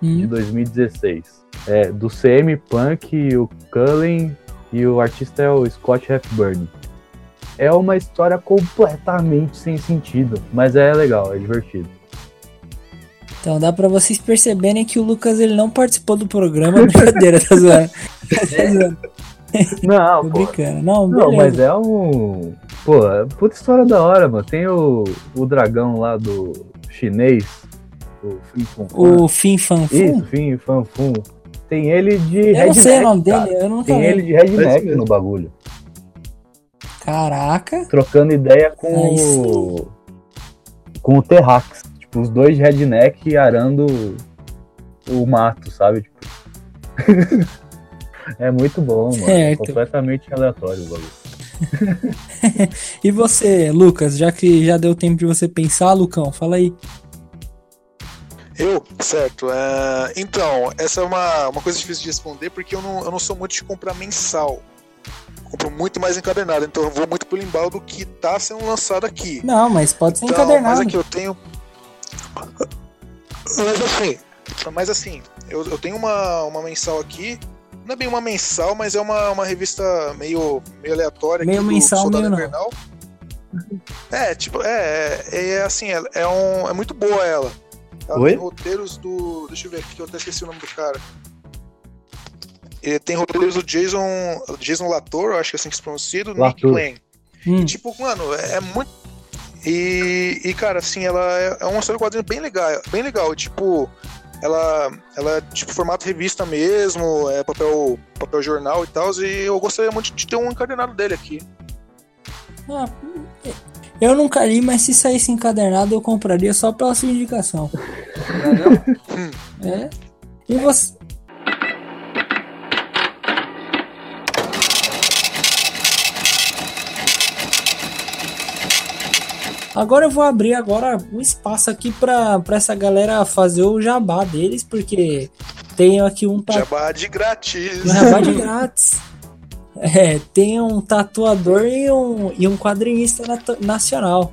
de hum, 2016. É, do CM Punk, o Cullen e o artista é o Scott Hepburn. É uma história completamente sem sentido, mas é legal, é divertido. Então dá pra vocês perceberem que o Lucas ele não participou do programa. Brincadeira, tá zoando. Tá zoando. Não, Tô pô, brincando. Não, Não, mas é um. Pô, é puta história da hora, mano. Tem o, o dragão lá do chinês, o Fin Fun. O Fin Fan Fum. Isso, Fin Fan Fun. Tem ele de Eu não sei o redneck, nome cara. dele, eu nunca Tem ele de redneck no bagulho. Caraca. Trocando ideia com o. Com o Terrax. Tipo, os dois de redneck arando o mato, sabe? Tipo. é muito bom, mano. Certo. Completamente aleatório o bagulho. E você, Lucas, já que já deu tempo de você pensar, Lucão, fala aí. Eu? Certo. é, então, essa é uma, uma coisa difícil de responder porque eu não, eu não sou muito de comprar mensal. Compro muito mais encadernado, então eu vou muito pelo embalo do que tá sendo lançado aqui. Não, mas pode ser Então, encadernado. mas aqui eu tenho. Mas assim, mas assim, eu, eu tenho uma, uma mensal aqui. Não é bem uma mensal, mas é uma, uma revista meio, meio aleatória. Meio aqui do mensal, Soldado meio não. Invernal. É, tipo, é, é, é assim, é, é, um, é muito boa ela. Ela Oi? tem roteiros do. Deixa eu ver aqui, que eu até esqueci o nome do cara. Ele tem roteiros do Jason. Jason Latour, eu acho que é assim que se pronuncia, do Nick Latour. Klein. Hum, E, tipo, mano, é é muito. E, e, cara, assim, ela é, é uma história de quadrinho bem legal. Bem legal. Tipo, ela, ela é tipo formato revista mesmo, é papel, papel jornal e tal. E eu gostaria muito de ter um encadernado dele aqui. ah, eu nunca li, mas se saísse encadernado eu compraria só pela sua indicação. É. E você. Agora eu vou abrir agora um espaço aqui pra, pra essa galera fazer o jabá deles, porque tenho aqui um pa- Jabá de grátis. um jabá de grátis. É, tem um tatuador e um, e um quadrinista nat- nacional.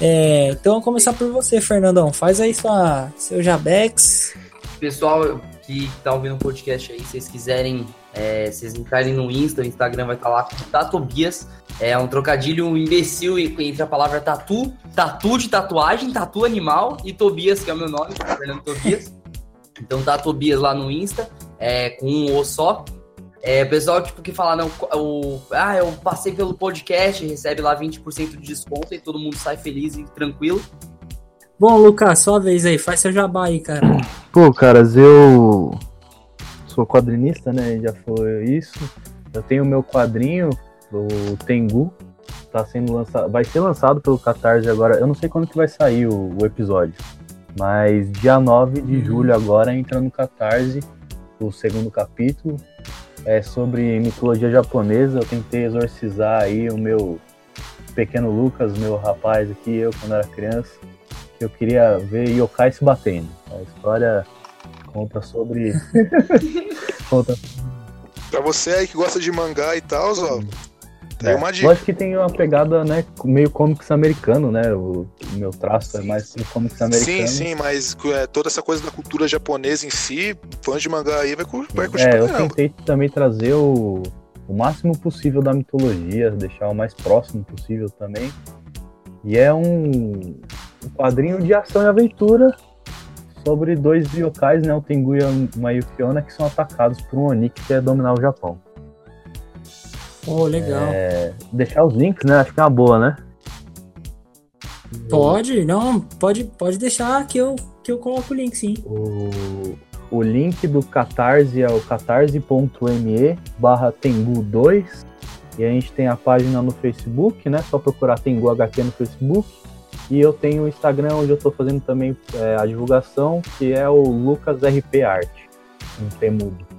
É, então vamos começar por você, Fernandão. Faz aí sua, seu jabex. Pessoal que tá ouvindo o podcast aí, se vocês quiserem, é, vocês entrarem no Insta, o Instagram vai estar lá com Tatobias. É um trocadilho imbecil entre a palavra tatu, tatu de tatuagem, tatu animal e Tobias, que é o meu nome, Fernando Tobias. Então Tatobias lá no Insta, é, com um O só. É, pessoal, tipo, que fala, não, o, ah, eu passei pelo podcast, recebe lá 20% de desconto e todo mundo sai feliz e tranquilo. Bom, Lucas, sua vez aí. Faz seu jabá aí, cara. Pô, caras, eu sou quadrinista, né? Já foi isso. Eu tenho meu quadrinho, o Tengu, tá sendo lançado, vai ser lançado pelo Catarse agora. Eu não sei quando que vai sair o, o episódio, mas dia 9 de julho agora entra no Catarse o segundo capítulo. É sobre mitologia japonesa. Eu tentei exorcizar aí o meu pequeno Lucas, meu rapaz aqui, eu quando era criança, que eu queria ver yokai se batendo. A história conta sobre. conta Pra você aí que gosta de mangá e tal, ó. Tem É, uma dica. Lógico que tem uma pegada, né, meio comics americano, né? O, o meu traço é mais pro comics americano. Sim, sim, mas é, toda essa coisa da cultura japonesa em si, fãs de mangá aí vai, vai curtir É, eu tentei também trazer o, o máximo possível da mitologia, deixar o mais próximo possível também. E é um, um quadrinho de ação e aventura sobre dois yokais, né, o Tengu e uma Yukiona, que são atacados por um Oni que quer dominar o Japão. Oh, legal. É, deixar os links, né? Acho que é uma boa, né? Pode, não, pode, pode deixar que eu, que eu coloco o link, sim. O, o link do Catarse é o catarse.me barra Tengu 2 e a gente tem a página no Facebook, né? Só procurar Tengu HQ no Facebook. E eu tenho o Instagram onde eu estou fazendo também é, a divulgação, que é o Lucas RP Art, um temudo.